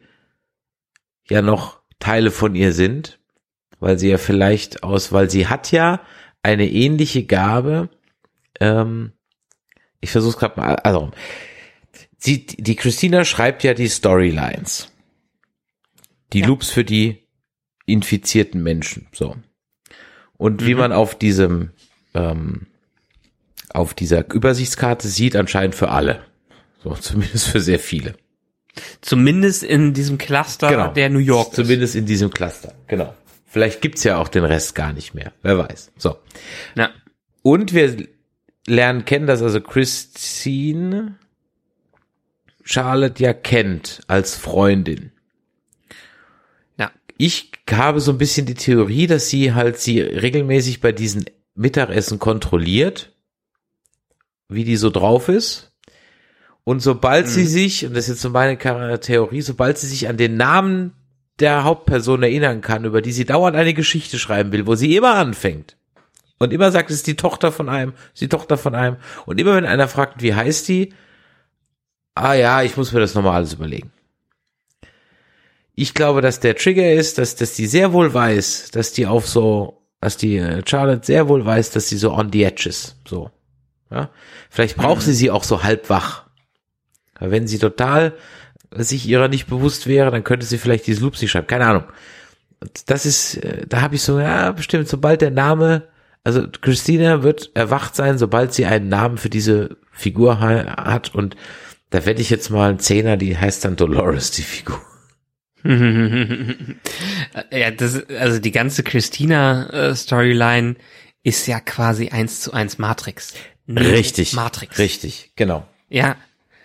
ja noch Teile von ihr sind, weil sie ja vielleicht aus, weil sie hat ja eine ähnliche Gabe. Ähm, ich versuche gerade mal, also sie, die Christina schreibt ja die Storylines, die ja. Loops für die infizierten Menschen, so. Und mhm. wie man auf diesem ähm, auf dieser Übersichtskarte sieht, anscheinend für alle, so zumindest für sehr viele. Zumindest in diesem Cluster genau. der New York. Zumindest in diesem Cluster, genau. Vielleicht gibt's ja auch den Rest gar nicht mehr. Wer weiß. So. Ja. Und wir lernen kennen, dass also Christine Charlotte ja kennt als Freundin. Ja. Ich habe so ein bisschen die Theorie, dass sie halt sie regelmäßig bei diesen Mittagessen kontrolliert, wie die so drauf ist. Und sobald mhm. sie sich, und das ist jetzt so meine Theorie, sobald sie sich an den Namen der Hauptperson erinnern kann, über die sie dauernd eine Geschichte schreiben will, wo sie immer anfängt. Und immer sagt, es ist die Tochter von einem, ist die Tochter von einem. Und immer wenn einer fragt, wie heißt die? Ah ja, ich muss mir das nochmal alles überlegen. Ich glaube, dass der Trigger ist, dass, dass die sehr wohl weiß, dass die auf so, dass die äh, Charlotte sehr wohl weiß, dass sie so on the edges, so. Ja? Vielleicht braucht sie sie auch so halb wach. Wenn sie total sich ihrer nicht bewusst wäre, dann könnte sie vielleicht diese Loops nicht schreiben. Keine Ahnung. Das ist, äh, da habe ich so, ja, bestimmt, sobald der Name, also Christina wird erwacht sein, sobald sie einen Namen für diese Figur hat und Da werde ich jetzt mal einen Zehner, die heißt dann Dolores, die Figur. ja, das, also die ganze Christina-Storyline ist ja quasi eins zu eins Matrix. Neo richtig. Matrix. Richtig, genau. Ja.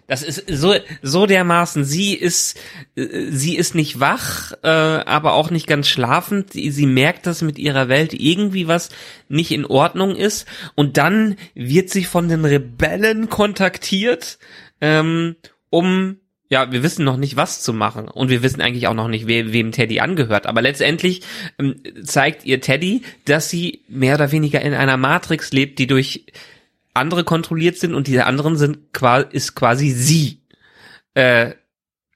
Das ist so, so dermaßen. Sie ist, äh, sie ist nicht wach, äh, aber auch nicht ganz schlafend. Sie, sie merkt, dass mit ihrer Welt irgendwie was nicht in Ordnung ist. Und dann wird sie von den Rebellen kontaktiert, ähm, um ja, wir wissen noch nicht, was zu machen. Und wir wissen eigentlich auch noch nicht, we wem Teddy angehört. Aber letztendlich ähm, zeigt ihr Teddy, dass sie mehr oder weniger in einer Matrix lebt, die durch andere kontrolliert sind und diese anderen sind quasi ist quasi sie. Äh,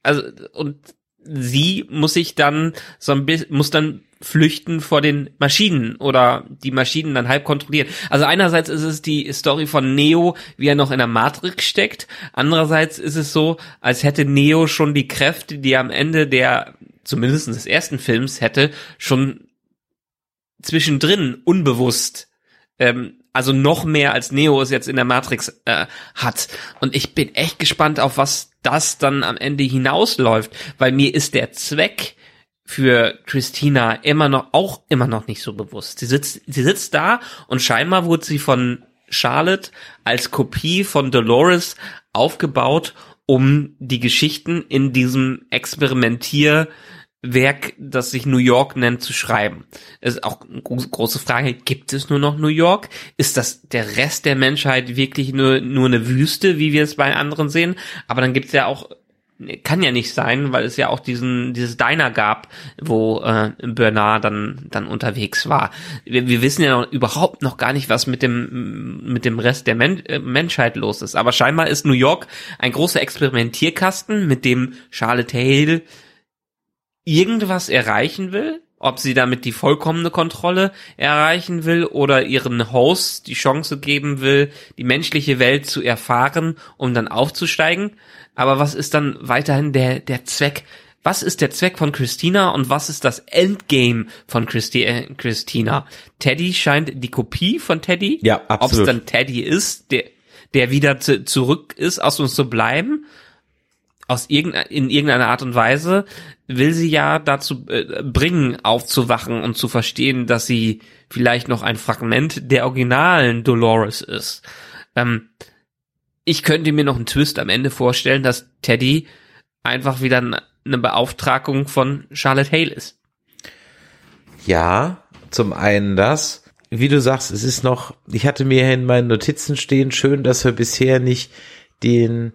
also und sie muss sich dann so ein bisschen muss dann flüchten vor den Maschinen oder die Maschinen dann halb kontrollieren. Also einerseits ist es die Story von Neo, wie er noch in der Matrix steckt. Andererseits ist es so, als hätte Neo schon die Kräfte, die er am Ende der zumindest des ersten Films hätte, schon zwischendrin unbewusst ähm, also noch mehr als Neo es jetzt in der Matrix äh, hat. Und ich bin echt gespannt, auf was das dann am Ende hinausläuft, weil mir ist der Zweck für Christina immer noch, auch immer noch nicht so bewusst. Sie sitzt, sie sitzt da und scheinbar wurde sie von Charlotte als Kopie von Dolores aufgebaut, um die Geschichten in diesem Experimentier Werk, das sich New York nennt, zu schreiben. Es ist auch eine große Frage, gibt es nur noch New York? Ist das der Rest der Menschheit wirklich nur, nur eine Wüste, wie wir es bei anderen sehen? Aber dann gibt es ja auch, kann ja nicht sein, weil es ja auch diesen, dieses Diner gab, wo äh, Bernard dann, dann unterwegs war. Wir, wir wissen ja noch, überhaupt noch gar nicht, was mit dem, mit dem Rest der Men äh, Menschheit los ist. Aber scheinbar ist New York ein großer Experimentierkasten, mit dem Charlotte Hale irgendwas erreichen will, ob sie damit die vollkommene Kontrolle erreichen will oder ihren Hosts die Chance geben will, die menschliche Welt zu erfahren, um dann aufzusteigen. Aber was ist dann weiterhin der, der Zweck? Was ist der Zweck von Christina und was ist das Endgame von Christi äh, Christina? Teddy scheint die Kopie von Teddy. Ja, absolut. Ob es dann Teddy ist, der, der wieder zu, zurück ist, aus uns zu bleiben aus irgendeiner, in irgendeiner Art und Weise will sie ja dazu äh, bringen, aufzuwachen und zu verstehen, dass sie vielleicht noch ein Fragment der originalen Dolores ist. Ähm, ich könnte mir noch einen Twist am Ende vorstellen, dass Teddy einfach wieder eine Beauftragung von Charlotte Hale ist. Ja, zum einen das. Wie du sagst, es ist noch, ich hatte mir in meinen Notizen stehen, schön, dass wir bisher nicht den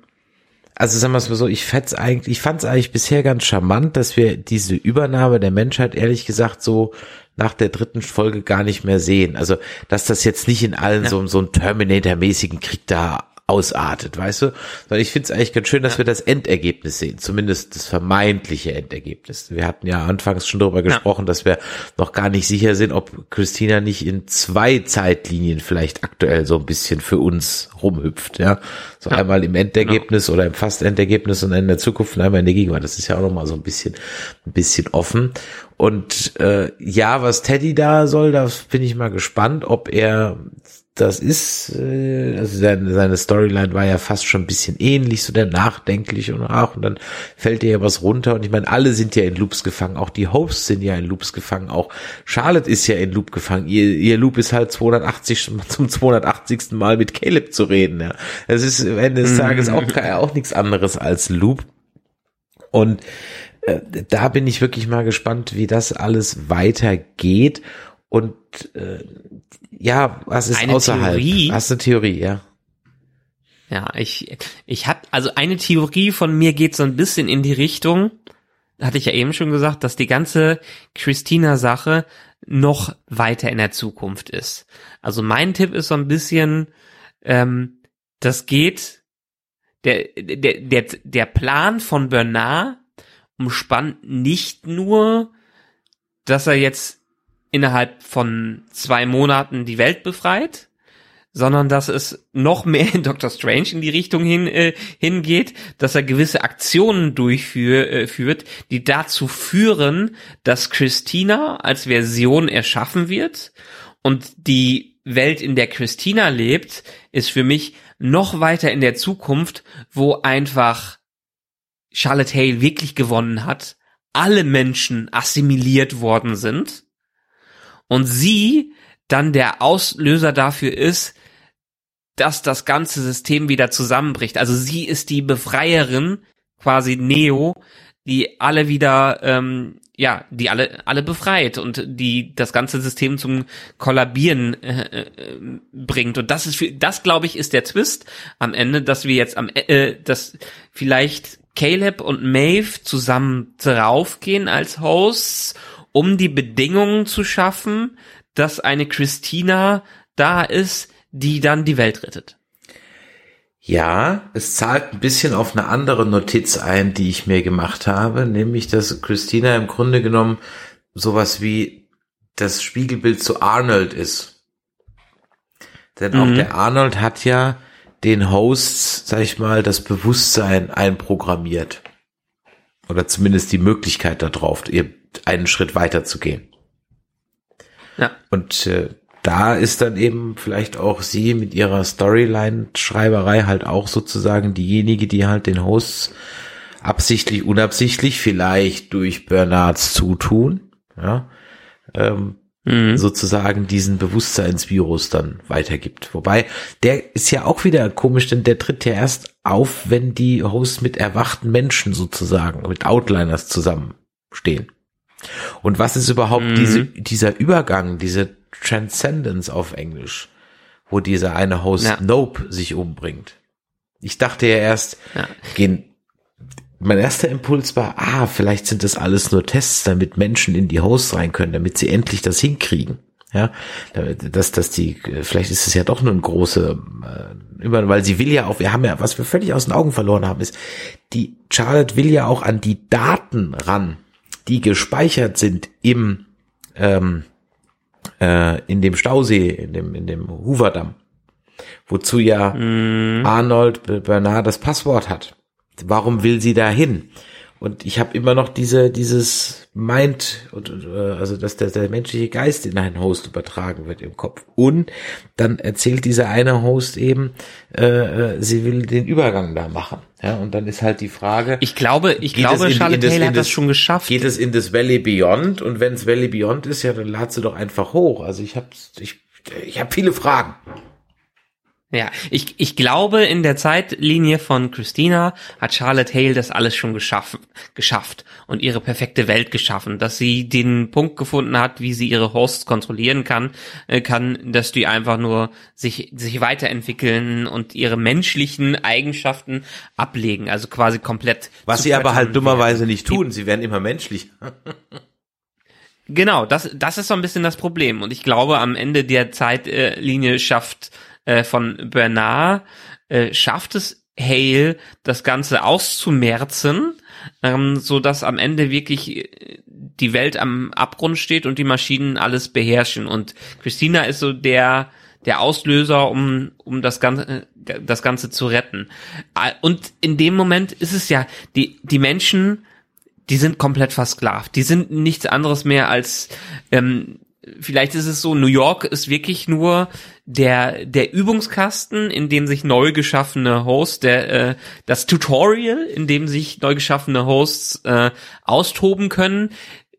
also sagen wir es mal so, ich fand's eigentlich, ich fand's eigentlich bisher ganz charmant, dass wir diese Übernahme der Menschheit ehrlich gesagt so nach der dritten Folge gar nicht mehr sehen. Also, dass das jetzt nicht in allen ja. so, so einen Terminator-mäßigen Krieg da ausartet, weißt du? Weil ich finde es eigentlich ganz schön, dass ja. wir das Endergebnis sehen, zumindest das vermeintliche Endergebnis. Wir hatten ja anfangs schon darüber gesprochen, ja. dass wir noch gar nicht sicher sind, ob Christina nicht in zwei Zeitlinien vielleicht aktuell so ein bisschen für uns rumhüpft, ja. So ja. einmal im Endergebnis oder im fast Endergebnis und in der Zukunft und einmal in der Gegenwart. Das ist ja auch noch mal so ein bisschen, ein bisschen offen. Und äh, ja, was Teddy da soll, da bin ich mal gespannt, ob er das ist, äh, also seine, seine Storyline war ja fast schon ein bisschen ähnlich, so der nachdenklich und ach, und dann fällt dir ja was runter und ich meine, alle sind ja in Loops gefangen, auch die Hosts sind ja in Loops gefangen, auch Charlotte ist ja in Loop gefangen, ihr, ihr Loop ist halt 280 zum 280. Mal mit Caleb zu reden, ja. Es ist am Ende des mhm. Tages auch, auch nichts anderes als Loop und äh, da bin ich wirklich mal gespannt, wie das alles weitergeht und äh, ja, was ist eine außerhalb? Theorie, Hast du eine Theorie, ja? Ja, ich ich hab also eine Theorie von mir geht so ein bisschen in die Richtung, hatte ich ja eben schon gesagt, dass die ganze Christina Sache noch weiter in der Zukunft ist. Also mein Tipp ist so ein bisschen, ähm, das geht der der der der Plan von Bernard umspannt nicht nur, dass er jetzt innerhalb von zwei Monaten die Welt befreit, sondern dass es noch mehr in Doctor Strange in die Richtung hin, äh, hingeht, dass er gewisse Aktionen durchführt, äh, die dazu führen, dass Christina als Version erschaffen wird. Und die Welt, in der Christina lebt, ist für mich noch weiter in der Zukunft, wo einfach Charlotte Hale wirklich gewonnen hat, alle Menschen assimiliert worden sind und sie dann der Auslöser dafür ist, dass das ganze System wieder zusammenbricht. Also sie ist die Befreierin, quasi Neo, die alle wieder, ähm, ja, die alle alle befreit und die das ganze System zum Kollabieren äh, äh, bringt. Und das ist, für, das glaube ich, ist der Twist am Ende, dass wir jetzt am, äh, dass vielleicht Caleb und Maeve zusammen draufgehen als Hosts, um die Bedingungen zu schaffen, dass eine Christina da ist, die dann die Welt rettet. Ja, es zahlt ein bisschen auf eine andere Notiz ein, die ich mir gemacht habe, nämlich, dass Christina im Grunde genommen sowas wie das Spiegelbild zu Arnold ist. Denn mhm. auch der Arnold hat ja den Hosts, sag ich mal, das Bewusstsein einprogrammiert. Oder zumindest die Möglichkeit darauf, einen Schritt weiter zu gehen. Ja. Und äh, da ist dann eben vielleicht auch sie mit ihrer Storyline-Schreiberei halt auch sozusagen diejenige, die halt den Hosts absichtlich, unabsichtlich, vielleicht durch Bernards Zutun, ja, ähm, mhm. sozusagen diesen Bewusstseinsvirus dann weitergibt. Wobei, der ist ja auch wieder komisch, denn der tritt ja erst auf, wenn die Hosts mit erwachten Menschen sozusagen, mit Outliners zusammenstehen. Und was ist überhaupt mhm. diese, dieser Übergang, diese Transcendence auf Englisch, wo dieser eine Host ja. Nope sich umbringt? Ich dachte ja erst, ja. gehen, mein erster Impuls war, ah, vielleicht sind das alles nur Tests, damit Menschen in die Hosts rein können, damit sie endlich das hinkriegen. Ja, dass, dass die, vielleicht ist es ja doch nur ein große, äh, weil sie will ja auch, wir haben ja, was wir völlig aus den Augen verloren haben, ist, die Charlotte will ja auch an die Daten ran, die gespeichert sind im ähm, äh, in dem Stausee, in dem in dem Hooverdamm, wozu ja mm. Arnold Bernard das Passwort hat. Warum will sie da hin? Und ich habe immer noch diese dieses Mind und äh, also dass der, der menschliche Geist in einen Host übertragen wird im Kopf. Und dann erzählt dieser eine Host eben, äh, äh, sie will den Übergang da machen. Ja, und dann ist halt die Frage. Ich glaube, ich glaube, in, Charlotte in das, Taylor hat das schon geschafft. Geht es in das Valley Beyond? Und wenn es Valley Beyond ist, ja, dann lad sie doch einfach hoch. Also ich habe ich, ich hab viele Fragen. Ja, ich, ich glaube, in der Zeitlinie von Christina hat Charlotte Hale das alles schon geschaffen, geschafft und ihre perfekte Welt geschaffen, dass sie den Punkt gefunden hat, wie sie ihre Hosts kontrollieren kann, äh, kann, dass die einfach nur sich, sich weiterentwickeln und ihre menschlichen Eigenschaften ablegen, also quasi komplett. Was sie aber halt dummerweise werden. nicht tun, sie werden immer menschlich. Genau, das, das ist so ein bisschen das Problem. Und ich glaube, am Ende der Zeitlinie schafft äh, von Bernard äh, schafft es Hale, das Ganze auszumerzen, ähm, so dass am Ende wirklich äh, die Welt am Abgrund steht und die Maschinen alles beherrschen. Und Christina ist so der der Auslöser, um um das ganze äh, das Ganze zu retten. Und in dem Moment ist es ja die die Menschen die sind komplett versklavt. Die sind nichts anderes mehr als ähm, vielleicht ist es so, New York ist wirklich nur der der Übungskasten, in dem sich neu geschaffene Hosts, der äh, das Tutorial, in dem sich neu geschaffene Hosts äh, austoben können,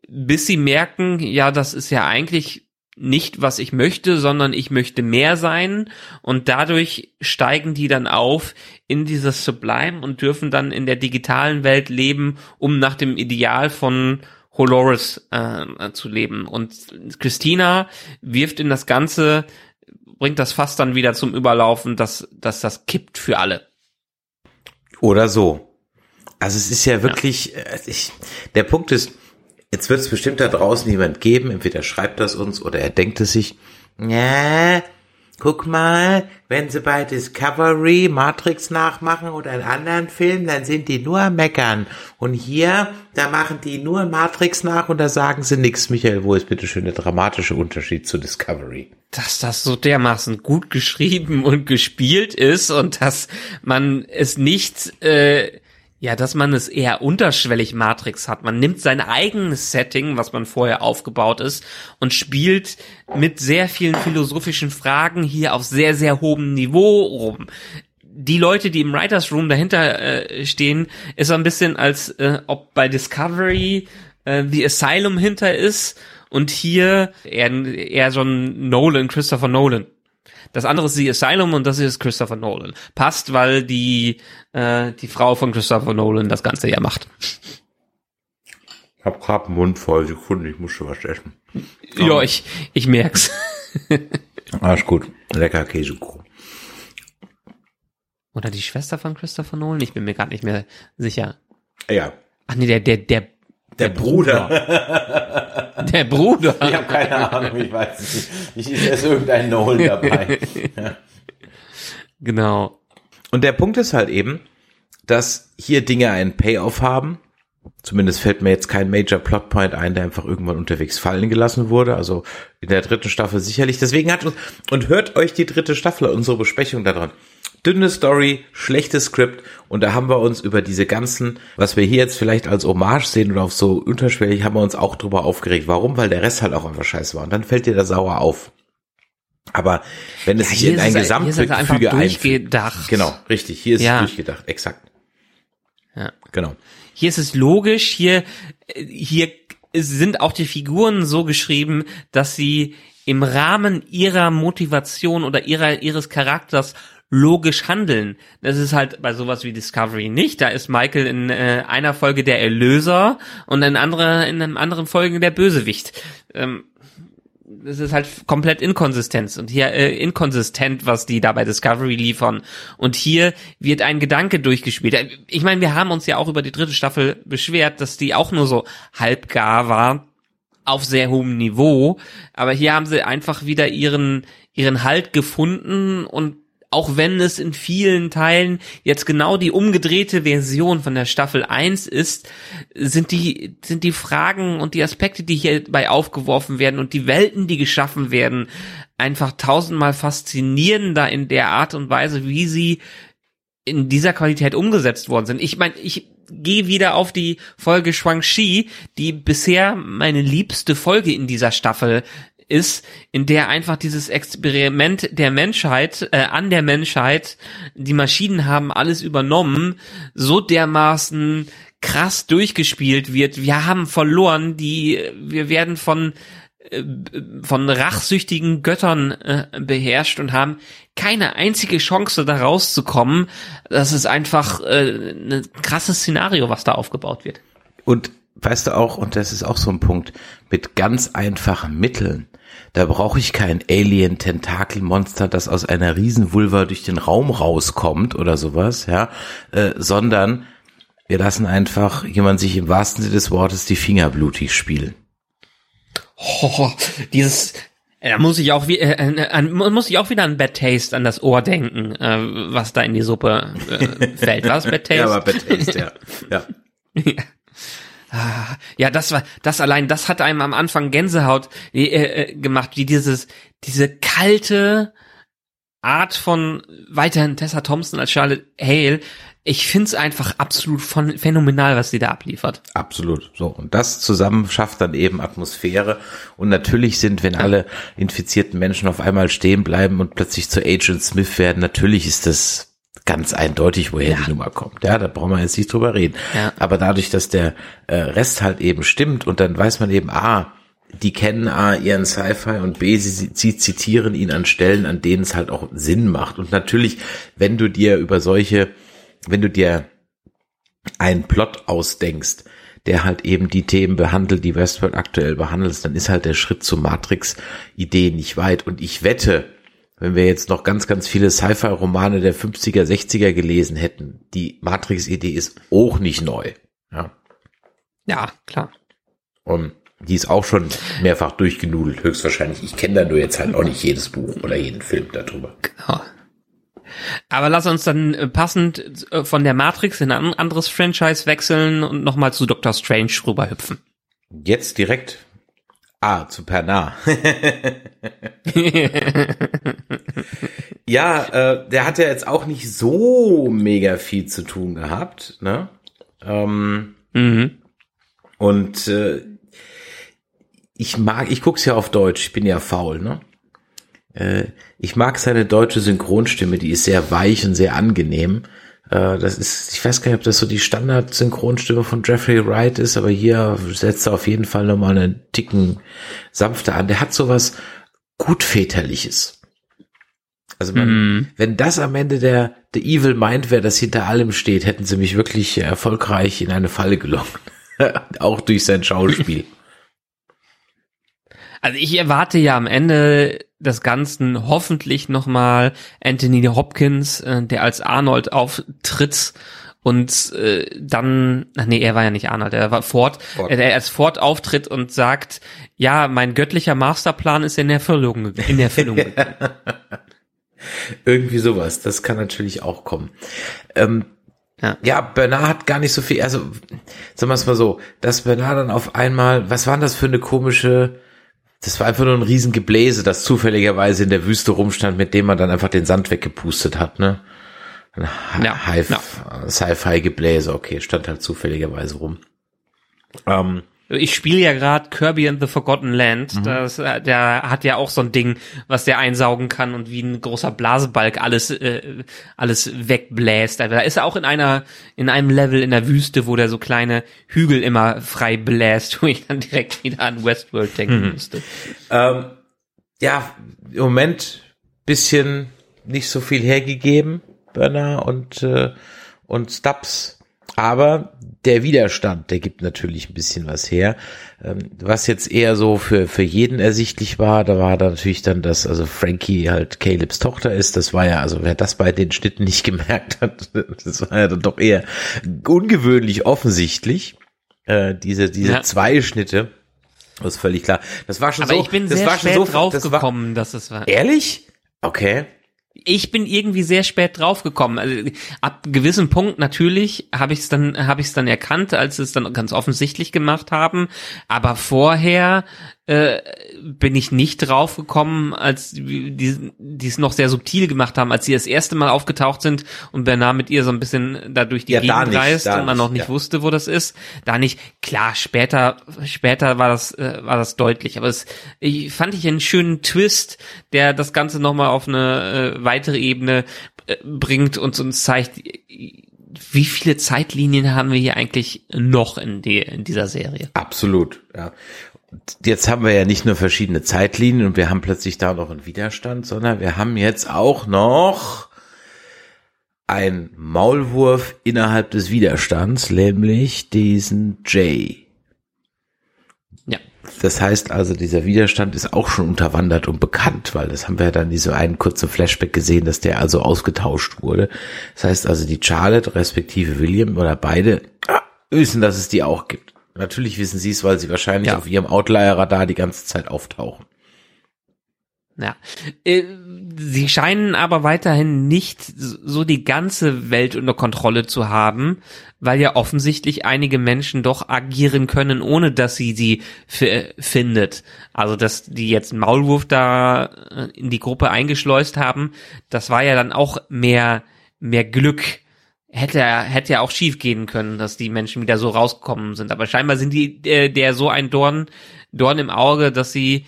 bis sie merken, ja, das ist ja eigentlich nicht, was ich möchte, sondern ich möchte mehr sein. Und dadurch steigen die dann auf in dieses Sublime und dürfen dann in der digitalen Welt leben, um nach dem Ideal von Holoris äh, zu leben. Und Christina wirft in das Ganze, bringt das fast dann wieder zum Überlaufen, dass, dass das kippt für alle. Oder so. Also es ist ja wirklich, ja. Äh, ich, der Punkt ist, jetzt wird es bestimmt da draußen jemand geben, entweder schreibt das uns oder er denkt es sich, ja, Guck mal, wenn sie bei Discovery Matrix nachmachen oder einen anderen Film, dann sind die nur am Meckern. Und hier, da machen die nur Matrix nach und da sagen sie nix. Michael, wo ist bitte schön der dramatische Unterschied zu Discovery? Dass das so dermaßen gut geschrieben und gespielt ist und dass man es nicht äh, ja, dass man es eher unterschwellig Matrix hat. Man nimmt sein eigenes Setting, was man vorher aufgebaut ist, und spielt mit sehr vielen philosophischen Fragen hier auf sehr, sehr hohem Niveau rum. die Leute, die im Writers Room dahinter äh, stehen, ist so ein bisschen als äh, ob bei Discovery äh, The Asylum hinter ist und hier eher, eher so ein Nolan, Christopher Nolan. Das andere ist The Asylum und das ist Christopher Nolan. Passt, weil die äh, die Frau von Christopher Nolan das Ganze ja macht. Ich hab grad einen Mund voll, Sekunde, ich muss schon was essen. Ja, ich ich merk's. Alles gut, lecker Käsekuchen. Oder die Schwester von Christopher Nolan? Ich bin mir gerade nicht mehr sicher. Ja, Ach nee, der der der der Bruder. der Bruder. Ich habe keine Ahnung, ich weiß es nicht. Ich ist erst irgendein Nolan dabei. Genau. Und der Punkt ist halt eben, dass hier Dinge einen Payoff haben. Zumindest fällt mir jetzt kein Major Plotpoint ein, der einfach irgendwann unterwegs fallen gelassen wurde. Also in der dritten Staffel sicherlich. Deswegen hat uns, und hört euch die dritte Staffel, unsere Besprechung daran. Dünne Story, schlechtes Skript und da haben wir uns über diese ganzen, was wir hier jetzt vielleicht als Hommage sehen oder auf so unterschwellig, haben wir uns auch drüber aufgeregt. Warum? Weil der Rest halt auch einfach scheiße war. Und dann fällt dir das sauer auf. Aber wenn es sich hier in ein einfach Gesamtgefüge einfügt. durchgedacht. Genau, richtig. Hier ist Ja. es durchgedacht, exakt. Ja. Genau. Hier ist es logisch, hier, hier sind auch die Figuren so geschrieben, dass sie im Rahmen ihrer Motivation oder ihrer, ihres Charakters logisch handeln. Das ist halt bei sowas wie Discovery nicht. Da ist Michael in äh, einer Folge der Erlöser und in, andere, in einem anderen Folge der Bösewicht. Ähm, das ist halt komplett Inkonsistenz und hier äh, inkonsistent, was die da bei Discovery liefern. Und hier wird ein Gedanke durchgespielt. Ich meine, wir haben uns ja auch über die dritte Staffel beschwert, dass die auch nur so halbgar war auf sehr hohem Niveau. Aber hier haben sie einfach wieder ihren ihren Halt gefunden und auch wenn es in vielen Teilen jetzt genau die umgedrehte Version von der Staffel 1 ist, sind die, sind die Fragen und die Aspekte, die hierbei aufgeworfen werden und die Welten, die geschaffen werden, einfach tausendmal faszinierender in der Art und Weise, wie sie in dieser Qualität umgesetzt worden sind. Ich meine, ich gehe wieder auf die Folge Shang-Chi, die bisher meine liebste Folge in dieser Staffel ist, in der einfach dieses Experiment der Menschheit, äh, an der Menschheit, die Maschinen haben alles übernommen, so dermaßen krass durchgespielt wird. Wir haben verloren, die, wir werden von äh, von rachsüchtigen Göttern äh, beherrscht und haben keine einzige Chance da rauszukommen. Das ist einfach äh, ein krasses Szenario, was da aufgebaut wird. Und weißt du auch, und das ist auch so ein Punkt, mit ganz einfachen Mitteln. Da brauche ich kein Alien-Tentakelmonster, das aus einer Riesenvulva durch den Raum rauskommt oder sowas, ja, äh, sondern wir lassen einfach jemand sich im wahrsten Sinne des Wortes die Finger blutig spielen. Oh, dieses da muss ich auch wie, äh, äh, an, muss ich auch wieder an Bad Taste an das Ohr denken, äh, was da in die Suppe äh, fällt. Was Bad Taste? Ja, aber Bad Taste, ja. ja. Ja, das war, das allein, das hat einem am Anfang Gänsehaut äh, äh, gemacht, wie dieses, diese kalte Art von weiterhin Tessa Thompson als Charlotte Hale. Ich find's einfach absolut von, phänomenal, was sie da abliefert. Absolut. So. Und das zusammen schafft dann eben Atmosphäre. Und natürlich sind, wenn alle infizierten Menschen auf einmal stehen bleiben und plötzlich zu Agent Smith werden, natürlich ist das ganz eindeutig, woher Ja. die Nummer kommt. Ja, da brauchen wir jetzt nicht drüber reden. Ja. Aber dadurch, dass der äh, Rest halt eben stimmt und dann weiß man eben, ah, die kennen A, ihren Sci-Fi und B, sie, sie zitieren ihn an Stellen, an denen es halt auch Sinn macht. Und natürlich, wenn du dir über solche, wenn du dir einen Plot ausdenkst, der halt eben die Themen behandelt, die Westworld aktuell behandelt, dann ist halt der Schritt zur Matrix-Idee nicht weit. Und ich wette, wenn wir jetzt noch ganz, ganz viele Sci-Fi-Romane der 50er, 60er gelesen hätten, die Matrix-Idee ist auch nicht neu. Ja. Ja, klar. Und die ist auch schon mehrfach durchgenudelt, höchstwahrscheinlich. Ich kenne da nur jetzt halt auch nicht jedes Buch oder jeden Film darüber. Genau. Aber lass uns dann äh, passend äh, von der Matrix in ein anderes Franchise wechseln und nochmal zu Doctor Strange rüberhüpfen. Jetzt direkt. Ah, zu Pernah. ja, äh, der hat ja jetzt auch nicht so mega viel zu tun gehabt, ne? Ähm, Mhm. und äh, ich mag, ich guck's ja auf Deutsch, ich bin ja faul, ne? Äh, ich mag seine deutsche Synchronstimme, die ist sehr weich und sehr angenehm. Äh, das ist, ich weiß gar nicht, ob das so die Standard-Synchronstimme von Jeffrey Wright ist, aber hier setzt er auf jeden Fall nochmal einen Ticken sanfter an. Der hat sowas gut väterliches. Also man, mm. wenn das am Ende der, der Evil Mind wäre, das hinter allem steht, hätten sie mich wirklich erfolgreich in eine Falle gelockt. Auch durch sein Schauspiel. Also ich erwarte ja am Ende des Ganzen hoffentlich nochmal Anthony Hopkins, äh, der als Arnold auftritt und äh, dann, ach nee, er war ja nicht Arnold, er war Ford, Ford. Er als Ford auftritt und sagt, ja, mein göttlicher Masterplan ist in Erfüllung, in Erfüllung Irgendwie sowas, das kann natürlich auch kommen. Ähm, ja. ja, Bernard hat gar nicht so viel, also sagen wir es mal so, dass Bernard dann auf einmal, was war das für eine komische, das war einfach nur ein Riesengebläse, das zufälligerweise in der Wüste rumstand, mit dem man dann einfach den Sand weggepustet hat, ne? Ein ja. Sci-Fi-Gebläse, okay, stand halt zufälligerweise rum. Ähm, ich spiele ja gerade Kirby and the Forgotten Land. Mhm. Das, äh, der hat ja auch so ein Ding, was der einsaugen kann und wie ein großer Blasebalg alles äh, alles wegbläst. Also da ist er auch in einer in einem Level in der Wüste, wo der so kleine Hügel immer frei bläst, wo ich dann direkt wieder an Westworld denken mhm. musste. Ähm, ja, im Moment bisschen nicht so viel hergegeben, Burner und äh, und Stubbs aber der Widerstand, der gibt natürlich ein bisschen was her. Ähm, was jetzt eher so für, für jeden ersichtlich war, da war da natürlich dann, dass also Frankie halt Calebs Tochter ist. Das war ja, also wer das bei den Schnitten nicht gemerkt hat, das war ja dann doch eher ungewöhnlich offensichtlich. Äh, diese, diese ja. zwei Schnitte. Das ist völlig klar. Das war schon Aber so. ich bin das sehr war spät schon so, draufgekommen, das dass es war. Ehrlich? Okay ich bin irgendwie sehr spät draufgekommen. Also, ab gewissem Punkt natürlich habe ich es dann habe ich es dann erkannt, als sie es dann ganz offensichtlich gemacht haben. Aber vorher äh, bin ich nicht draufgekommen, als die, die es noch sehr subtil gemacht haben, als sie das erste Mal aufgetaucht sind und Bernard mit ihr so ein bisschen da durch die ja, Gegend reist und man noch nicht ja. wusste, wo das ist. Da nicht. Klar, später, später war das, äh, war das deutlich. Aber es ich, fand ich einen schönen Twist, der das Ganze nochmal auf eine äh, weitere Ebene äh, bringt und uns zeigt, wie viele Zeitlinien haben wir hier eigentlich noch in, die, in dieser Serie? Absolut, ja jetzt haben wir ja nicht nur verschiedene Zeitlinien und wir haben plötzlich da noch einen Widerstand, sondern wir haben jetzt auch noch ein Maulwurf innerhalb des Widerstands, nämlich diesen Jay. Ja. Das heißt also, dieser Widerstand ist auch schon unterwandert und bekannt, weil das haben wir ja dann in so einen kurzen Flashback gesehen, dass der also ausgetauscht wurde. Das heißt also, die Charlotte respektive William oder beide ah, wissen, dass es die auch gibt. Natürlich wissen sie es, weil sie wahrscheinlich ja. auf ihrem Outlier-Radar die ganze Zeit auftauchen. Ja. Äh, sie scheinen aber weiterhin nicht so die ganze Welt unter Kontrolle zu haben, weil ja offensichtlich einige Menschen doch agieren können, ohne dass sie sie findet. Also, dass die jetzt einen Maulwurf da äh, in die Gruppe eingeschleust haben, das war ja dann auch mehr, mehr Glück hätte hätte ja auch schief gehen können, dass die Menschen wieder so rausgekommen sind. Aber scheinbar sind die äh, der so ein Dorn Dorn im Auge, dass sie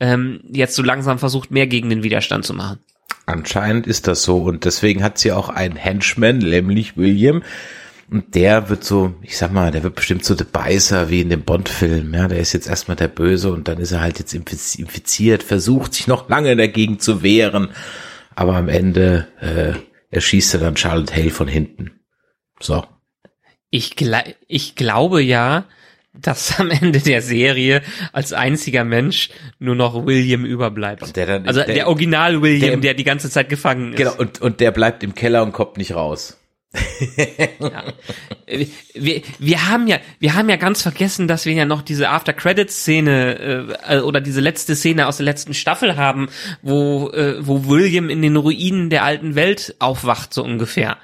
ähm, jetzt so langsam versucht, mehr gegen den Widerstand zu machen. Anscheinend ist das so und deswegen hat sie auch einen Henchman, nämlich William. Und der wird so, ich sag mal, der wird bestimmt so der Beißer wie in dem Bond-Film. Ja, der ist jetzt erstmal der Böse und dann ist er halt jetzt infiziert, versucht sich noch lange dagegen zu wehren. Aber am Ende äh, erschießt er dann Charlotte Hale von hinten. So. Ich, gl ich glaube ja, dass am Ende der Serie als einziger Mensch nur noch William überbleibt. Der dann, also der, der Original William, der, der, die ganze Zeit gefangen ist. Genau, und, und der bleibt im Keller und kommt nicht raus. Ja. wir, wir haben ja, wir haben ja ganz vergessen, dass wir ja noch diese After Credit Szene äh, oder diese letzte Szene aus der letzten Staffel haben, wo äh, wo William in den Ruinen der alten Welt aufwacht so ungefähr.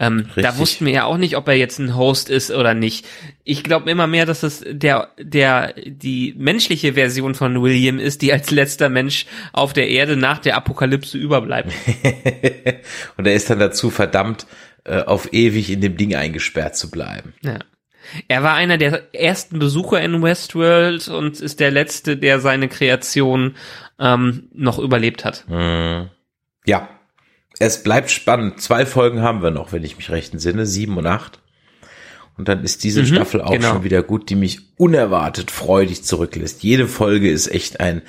Ähm, da wussten wir ja auch nicht, ob er jetzt ein Host ist oder nicht. Ich glaube immer mehr, dass es der, der, die menschliche Version von William ist, die als letzter Mensch auf der Erde nach der Apokalypse überbleibt. Und er ist dann dazu verdammt, äh, auf ewig in dem Ding eingesperrt zu bleiben. Ja. Er war einer der ersten Besucher in Westworld und ist der letzte, der seine Kreation ähm, noch überlebt hat. Ja, es bleibt spannend. Zwei Folgen haben wir noch, wenn ich mich recht entsinne, sieben und acht. Und dann ist diese Mhm, Staffel auch genau. schon wieder gut, die mich unerwartet freudig zurücklässt. Jede Folge ist echt ein,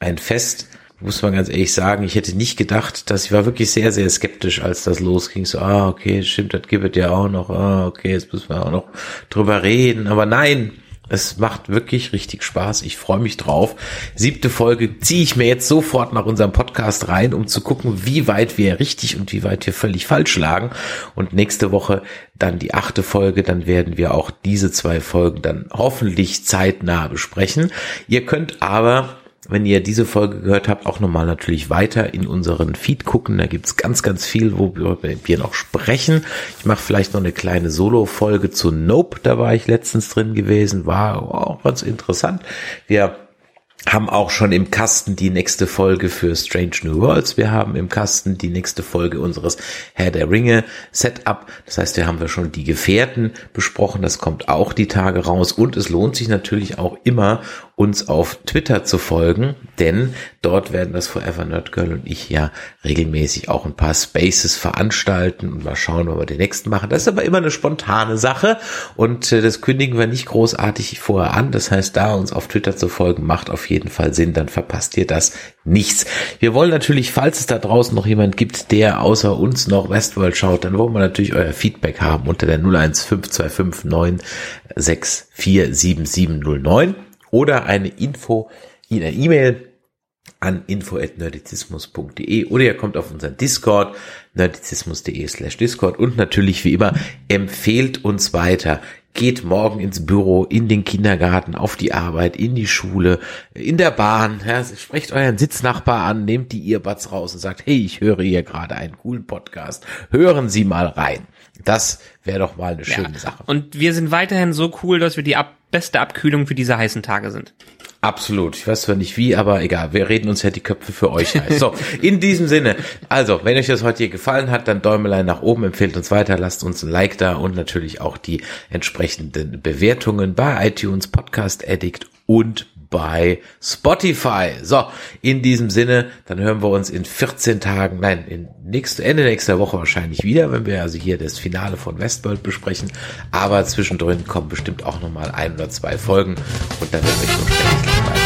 ein Fest. Muss man ganz ehrlich sagen, ich hätte nicht gedacht, dass ich war wirklich sehr, sehr skeptisch, als das losging. So, ah, okay, stimmt, das gibt es ja auch noch. Ah, okay, jetzt müssen wir auch noch drüber reden. Aber nein, es macht wirklich richtig Spaß. Ich freue mich drauf. Siebte Folge ziehe ich mir jetzt sofort nach unserem Podcast rein, um zu gucken, wie weit wir richtig und wie weit wir völlig falsch lagen. Und nächste Woche dann die achte Folge. Dann werden wir auch diese zwei Folgen dann hoffentlich zeitnah besprechen. Ihr könnt aber wenn ihr diese Folge gehört habt, auch nochmal natürlich weiter in unseren Feed gucken. Da gibt's ganz, ganz viel, wo wir noch sprechen. Ich mache vielleicht noch eine kleine Solo-Folge zu Nope. Da war ich letztens drin gewesen. War auch ganz interessant. Wir haben auch schon im Kasten die nächste Folge für Strange New Worlds. Wir haben im Kasten die nächste Folge unseres Herr der Ringe Setup. Das heißt, wir haben wir schon die Gefährten besprochen. Das kommt auch die Tage raus. Und es lohnt sich natürlich auch immer, uns auf Twitter zu folgen, denn dort werden das Forever Nerd Girl und ich ja regelmäßig auch ein paar Spaces veranstalten und mal schauen, wann wir den nächsten machen. Das ist aber immer eine spontane Sache und äh, das kündigen wir nicht großartig vorher an. Das heißt, da uns auf Twitter zu folgen, macht auf jeden Fall Sinn, dann verpasst ihr das nichts. Wir wollen natürlich, falls es da draußen noch jemand gibt, der außer uns noch Westworld schaut, dann wollen wir natürlich euer Feedback haben unter der 015259647709 oder eine Info in der E-Mail an info.nerdizismus.de oder ihr kommt auf unseren Discord, nerdizismus.de slash Discord und natürlich wie immer empfehlt uns weiter. Geht morgen ins Büro, in den Kindergarten, auf die Arbeit, in die Schule, in der Bahn. Ja, sprecht euren Sitznachbar an, nehmt die Earbuds raus und sagt, hey, ich höre hier gerade einen coolen Podcast. Hören Sie mal rein. Das wäre doch mal eine schöne Sache. Und wir sind weiterhin so cool, dass wir die ab beste Abkühlung für diese heißen Tage sind. Absolut. Ich weiß zwar nicht wie, aber egal. Wir reden uns ja die Köpfe für euch heiß. So, in diesem Sinne. Also, wenn euch das heute hier gefallen hat, dann Däumelein nach oben, empfehlt uns weiter, lasst uns ein Like da und natürlich auch die entsprechenden Bewertungen bei iTunes, Podcast Addict und bei Spotify. So, in diesem Sinne, dann hören wir uns in 14 Tagen, nein, in nächste, Ende nächster Woche wahrscheinlich wieder, wenn wir also hier das Finale von Westworld besprechen. Aber zwischendrin kommen bestimmt auch nochmal ein oder zwei Folgen und dann wird so ständig langweilig.